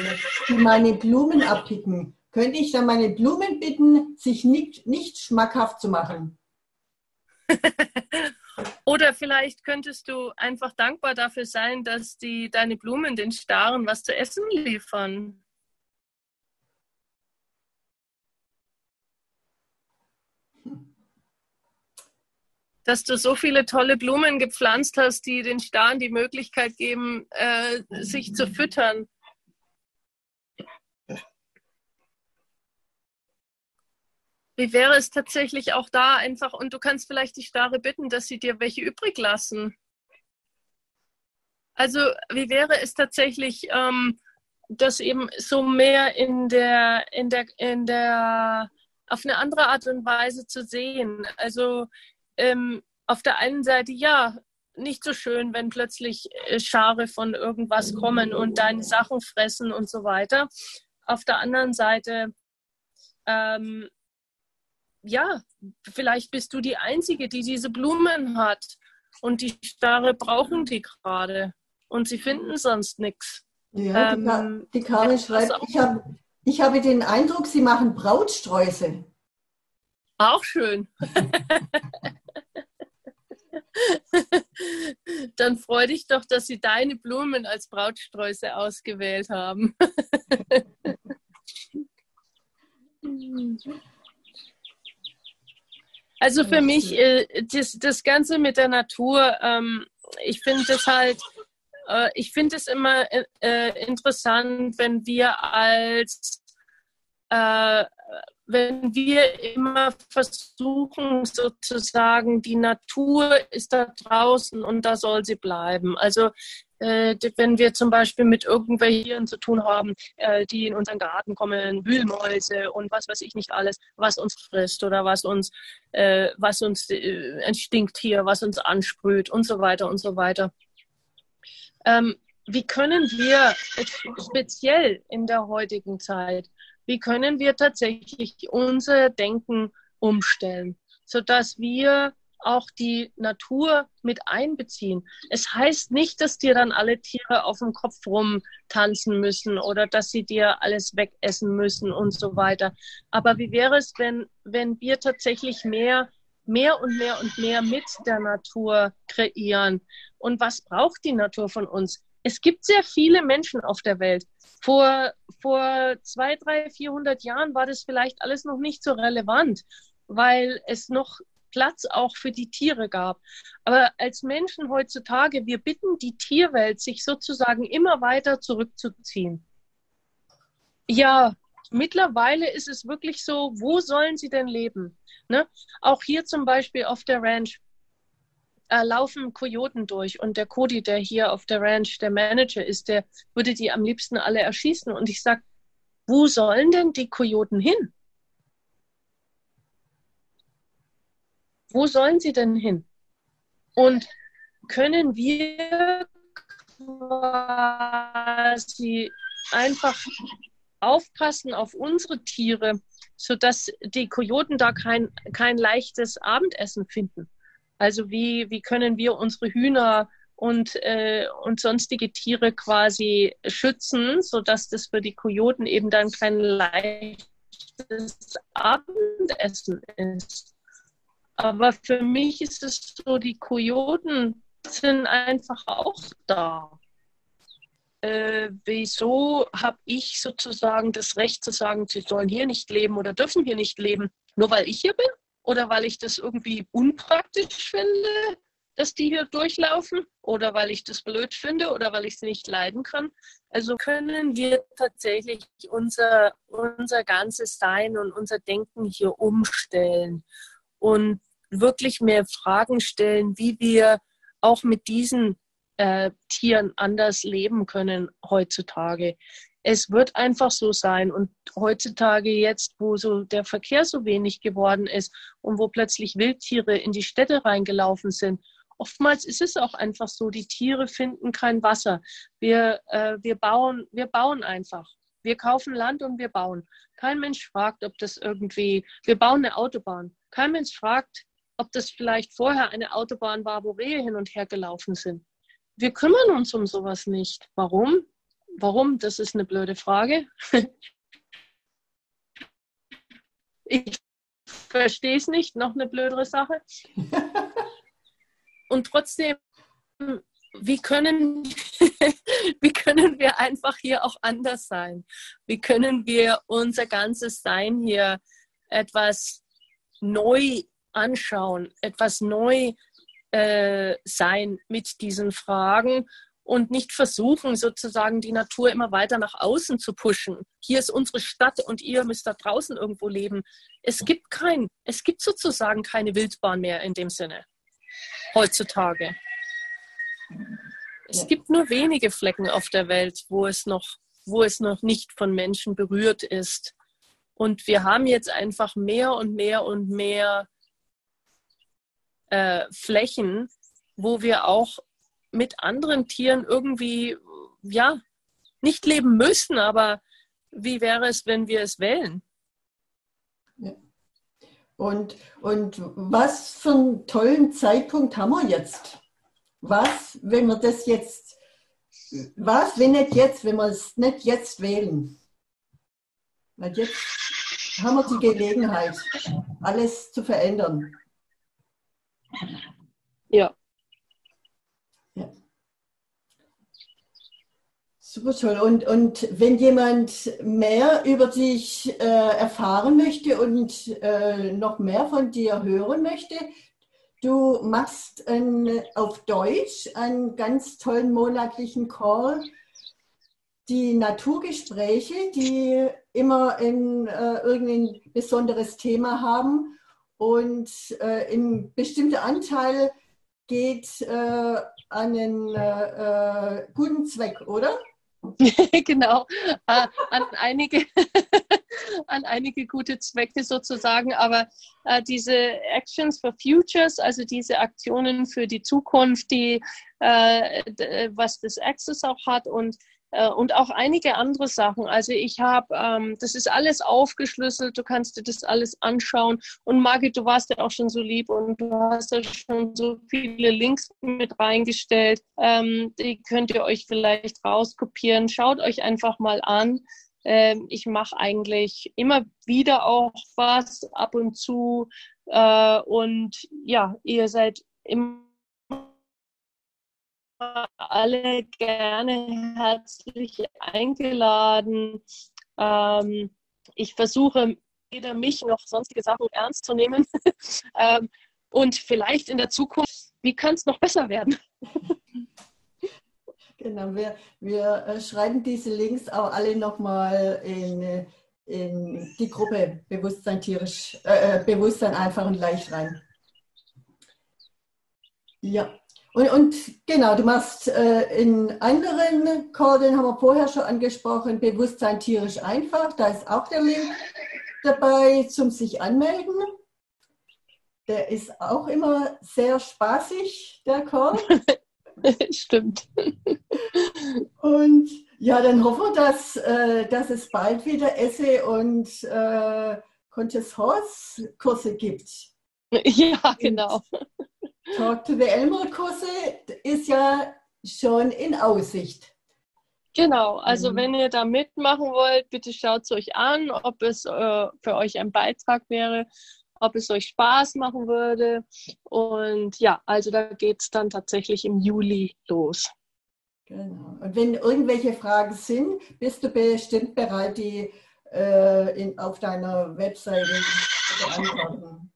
die meine Blumen abpicken. Könnte ich dann meine Blumen bitten, sich nicht, nicht schmackhaft zu machen? Oder vielleicht könntest du einfach dankbar dafür sein, dass die, deine Blumen den Staren was zu essen liefern. Dass du so viele tolle Blumen gepflanzt hast, die den Staren die Möglichkeit geben, äh, sich zu füttern. Wie wäre es tatsächlich auch da einfach, und du kannst vielleicht die Stare bitten, dass sie dir welche übrig lassen. Also wie wäre es tatsächlich, ähm, das eben so mehr in der, in der, in der, auf eine andere Art und Weise zu sehen. Also ähm, auf der einen Seite ja, nicht so schön, wenn plötzlich äh, Schare von irgendwas kommen und deine Sachen fressen und so weiter. Auf der anderen Seite, ähm, ja, vielleicht bist du die Einzige, die diese Blumen hat und die Starre brauchen die gerade und sie finden sonst nichts. Ja, ähm, die, Karin schreibt, ich, hab, ich habe den Eindruck, sie machen Brautsträuße. Auch schön. Dann freu dich doch, dass sie deine Blumen als Brautsträuße ausgewählt haben. Also für mich, äh, das, das Ganze mit der Natur, ähm, ich finde es halt, äh, ich finde es immer äh, interessant, wenn wir als äh, wenn wir immer versuchen, sozusagen, die Natur ist da draußen und da soll sie bleiben. Also äh, wenn wir zum Beispiel mit irgendwelchen zu tun haben, äh, die in unseren Garten kommen, Wühlmäuse und was weiß ich nicht alles, was uns frisst oder was uns, äh, was uns äh, ein Stinktier, was uns ansprüht und so weiter und so weiter. Ähm, wie können wir speziell in der heutigen Zeit wie können wir tatsächlich unser Denken umstellen, sodass wir auch die Natur mit einbeziehen. Es heißt nicht, dass dir dann alle Tiere auf dem Kopf rumtanzen müssen oder dass sie dir alles wegessen müssen und so weiter. Aber wie wäre es, wenn, wenn wir tatsächlich mehr, mehr und mehr und mehr mit der Natur kreieren? Und was braucht die Natur von uns? Es gibt sehr viele Menschen auf der Welt. Vor, vor zwei, drei, vierhundert Jahren war das vielleicht alles noch nicht so relevant, weil es noch Platz auch für die Tiere gab. Aber als Menschen heutzutage, wir bitten die Tierwelt, sich sozusagen immer weiter zurückzuziehen. Ja, mittlerweile ist es wirklich so, wo sollen sie denn leben? Ne? Auch hier zum Beispiel auf der Ranch äh, laufen Kojoten durch und der Cody, der hier auf der Ranch der Manager ist, der würde die am liebsten alle erschießen. Und ich sage, wo sollen denn die Kojoten hin? Wo sollen sie denn hin? Und können wir quasi einfach aufpassen auf unsere Tiere, sodass die Kojoten da kein, kein leichtes Abendessen finden? Also wie, wie können wir unsere Hühner und, äh, und sonstige Tiere quasi schützen, sodass das für die Kojoten eben dann kein leichtes Abendessen ist. Aber für mich ist es so, die Kojoten sind einfach auch da. Äh, wieso habe ich sozusagen das Recht zu sagen, sie sollen hier nicht leben oder dürfen hier nicht leben? Nur weil ich hier bin? Oder weil ich das irgendwie unpraktisch finde. dass die hier durchlaufen oder weil ich das blöd finde oder weil ich sie nicht leiden kann. Also können wir tatsächlich unser, unser ganzes Sein und unser Denken hier umstellen und wirklich mehr Fragen stellen, wie wir auch mit diesen äh, Tieren anders leben können heutzutage. Es wird einfach so sein. Und heutzutage jetzt, wo so der Verkehr so wenig geworden ist und wo plötzlich Wildtiere in die Städte reingelaufen sind, oftmals ist es auch einfach so, die Tiere finden kein Wasser. Wir, äh, wir, bauen, wir bauen einfach. Wir kaufen Land und wir bauen. Kein Mensch fragt, ob das irgendwie, wir bauen eine Autobahn. Kein Mensch fragt, ob das vielleicht vorher eine Autobahn war, wo Rehe hin und her gelaufen sind wir kümmern uns um sowas nicht. Warum? Warum? Das ist eine blöde Frage. ich verstehe es nicht. Noch eine blödere Sache. Und trotzdem, wie können, wie können wir einfach hier auch anders sein? Wie können wir unser ganzes Sein hier etwas neu anschauen, etwas neu äh, sein mit diesen Fragen und nicht versuchen, sozusagen die Natur immer weiter nach außen zu pushen. Hier ist unsere Stadt und ihr müsst da draußen irgendwo leben. Es gibt kein, es gibt sozusagen keine Wildbahn mehr in dem Sinne heutzutage. Es gibt nur wenige Flecken auf der Welt, wo es noch, wo es noch nicht von Menschen berührt ist. Und wir haben jetzt einfach mehr und mehr und mehr äh, Flächen, wo wir auch mit anderen Tieren irgendwie, ja, nicht leben müssen, aber wie wäre es, wenn wir es wählen? Ja. Und, und was für einen tollen Zeitpunkt haben wir jetzt? Was, wenn wir das jetzt, was, wenn nicht jetzt, wenn wir es nicht jetzt wählen? Weil jetzt haben wir die Gelegenheit, alles zu verändern. Ja. Ja. Super toll. Und, und wenn jemand mehr über dich äh, erfahren möchte und äh, noch mehr von dir hören möchte, du machst ein, auf Deutsch einen ganz tollen monatlichen Call, die Naturgespräche, die immer ein, äh, irgendein besonderes Thema haben und äh, ein bestimmter Anteil geht äh, einen äh, äh guten Zweck, oder? genau, äh, an, einige, an einige gute Zwecke sozusagen, aber äh, diese Actions for Futures, also diese Aktionen für die Zukunft, die was das Access auch hat und äh, und auch einige andere Sachen. Also ich habe, ähm, das ist alles aufgeschlüsselt, du kannst dir das alles anschauen. Und Margit, du warst ja auch schon so lieb und du hast ja schon so viele Links mit reingestellt. Ähm, die könnt ihr euch vielleicht rauskopieren. Schaut euch einfach mal an. Ähm, ich mache eigentlich immer wieder auch was ab und zu. Äh, und ja, ihr seid immer alle gerne herzlich eingeladen. Ähm, ich versuche weder mich noch sonstige Sachen ernst zu nehmen. ähm, und vielleicht in der Zukunft, wie kann es noch besser werden? genau, wir, wir äh, schreiben diese Links auch alle nochmal in, in die Gruppe Bewusstsein tierisch, äh, äh, Bewusstsein einfach und leicht rein. Ja, und, und, genau, du machst äh, in anderen Call, haben wir vorher schon angesprochen, Bewusstsein tierisch einfach. Da ist auch der Link dabei zum sich anmelden. Der ist auch immer sehr spaßig, der Call. Stimmt. Und ja, dann hoffen wir, dass, äh, dass es bald wieder Esse und äh, Contest-Horse-Kurse gibt. Ja, genau. Und Talk to the Elmer Kurse ist ja schon in Aussicht. Genau, also mhm. wenn ihr da mitmachen wollt, bitte schaut es euch an, ob es äh, für euch ein Beitrag wäre, ob es euch Spaß machen würde. Und ja, also da geht es dann tatsächlich im Juli los. Genau. Und wenn irgendwelche Fragen sind, bist du bestimmt bereit, die äh, in, auf deiner Webseite zu beantworten.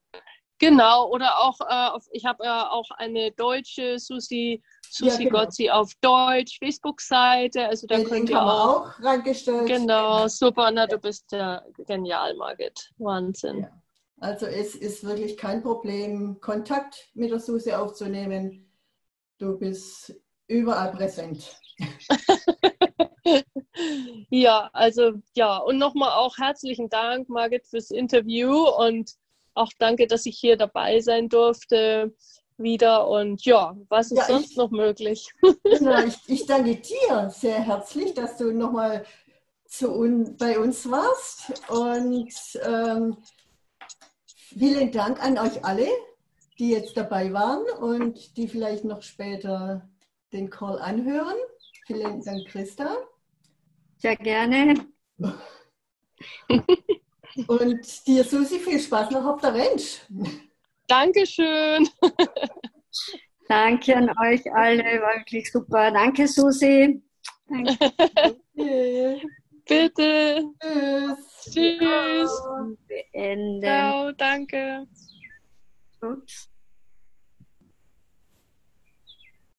Genau, oder auch, äh, auf, ich habe äh, auch eine deutsche Susi, Susi ja, genau. Gotzi auf Deutsch, Facebook-Seite, also da Den könnt ihr auch, auch reingestellt. Genau, super, na, du bist ja genial, Margit, Wahnsinn. Ja. Also es ist wirklich kein Problem, Kontakt mit der Susi aufzunehmen. Du bist überall präsent. ja, also ja, und nochmal auch herzlichen Dank, Margit, fürs Interview und auch danke, dass ich hier dabei sein durfte wieder. Und ja, was ist ja, sonst ich, noch möglich? Genau, ich, ich, danke dir sehr herzlich, dass du nochmal un, bei uns warst. Und ähm, vielen Dank an euch alle, die jetzt dabei waren und die vielleicht noch später den Call anhören. Vielen Dank, Christa. Sehr gerne. Und dir, Susi, viel Spaß noch auf der Ranch. Dankeschön. Danke an euch alle, war wirklich super. Danke, Susi. Danke. Bitte. Tschüss. Tschüss. Beenden. Ciao, danke. Ups.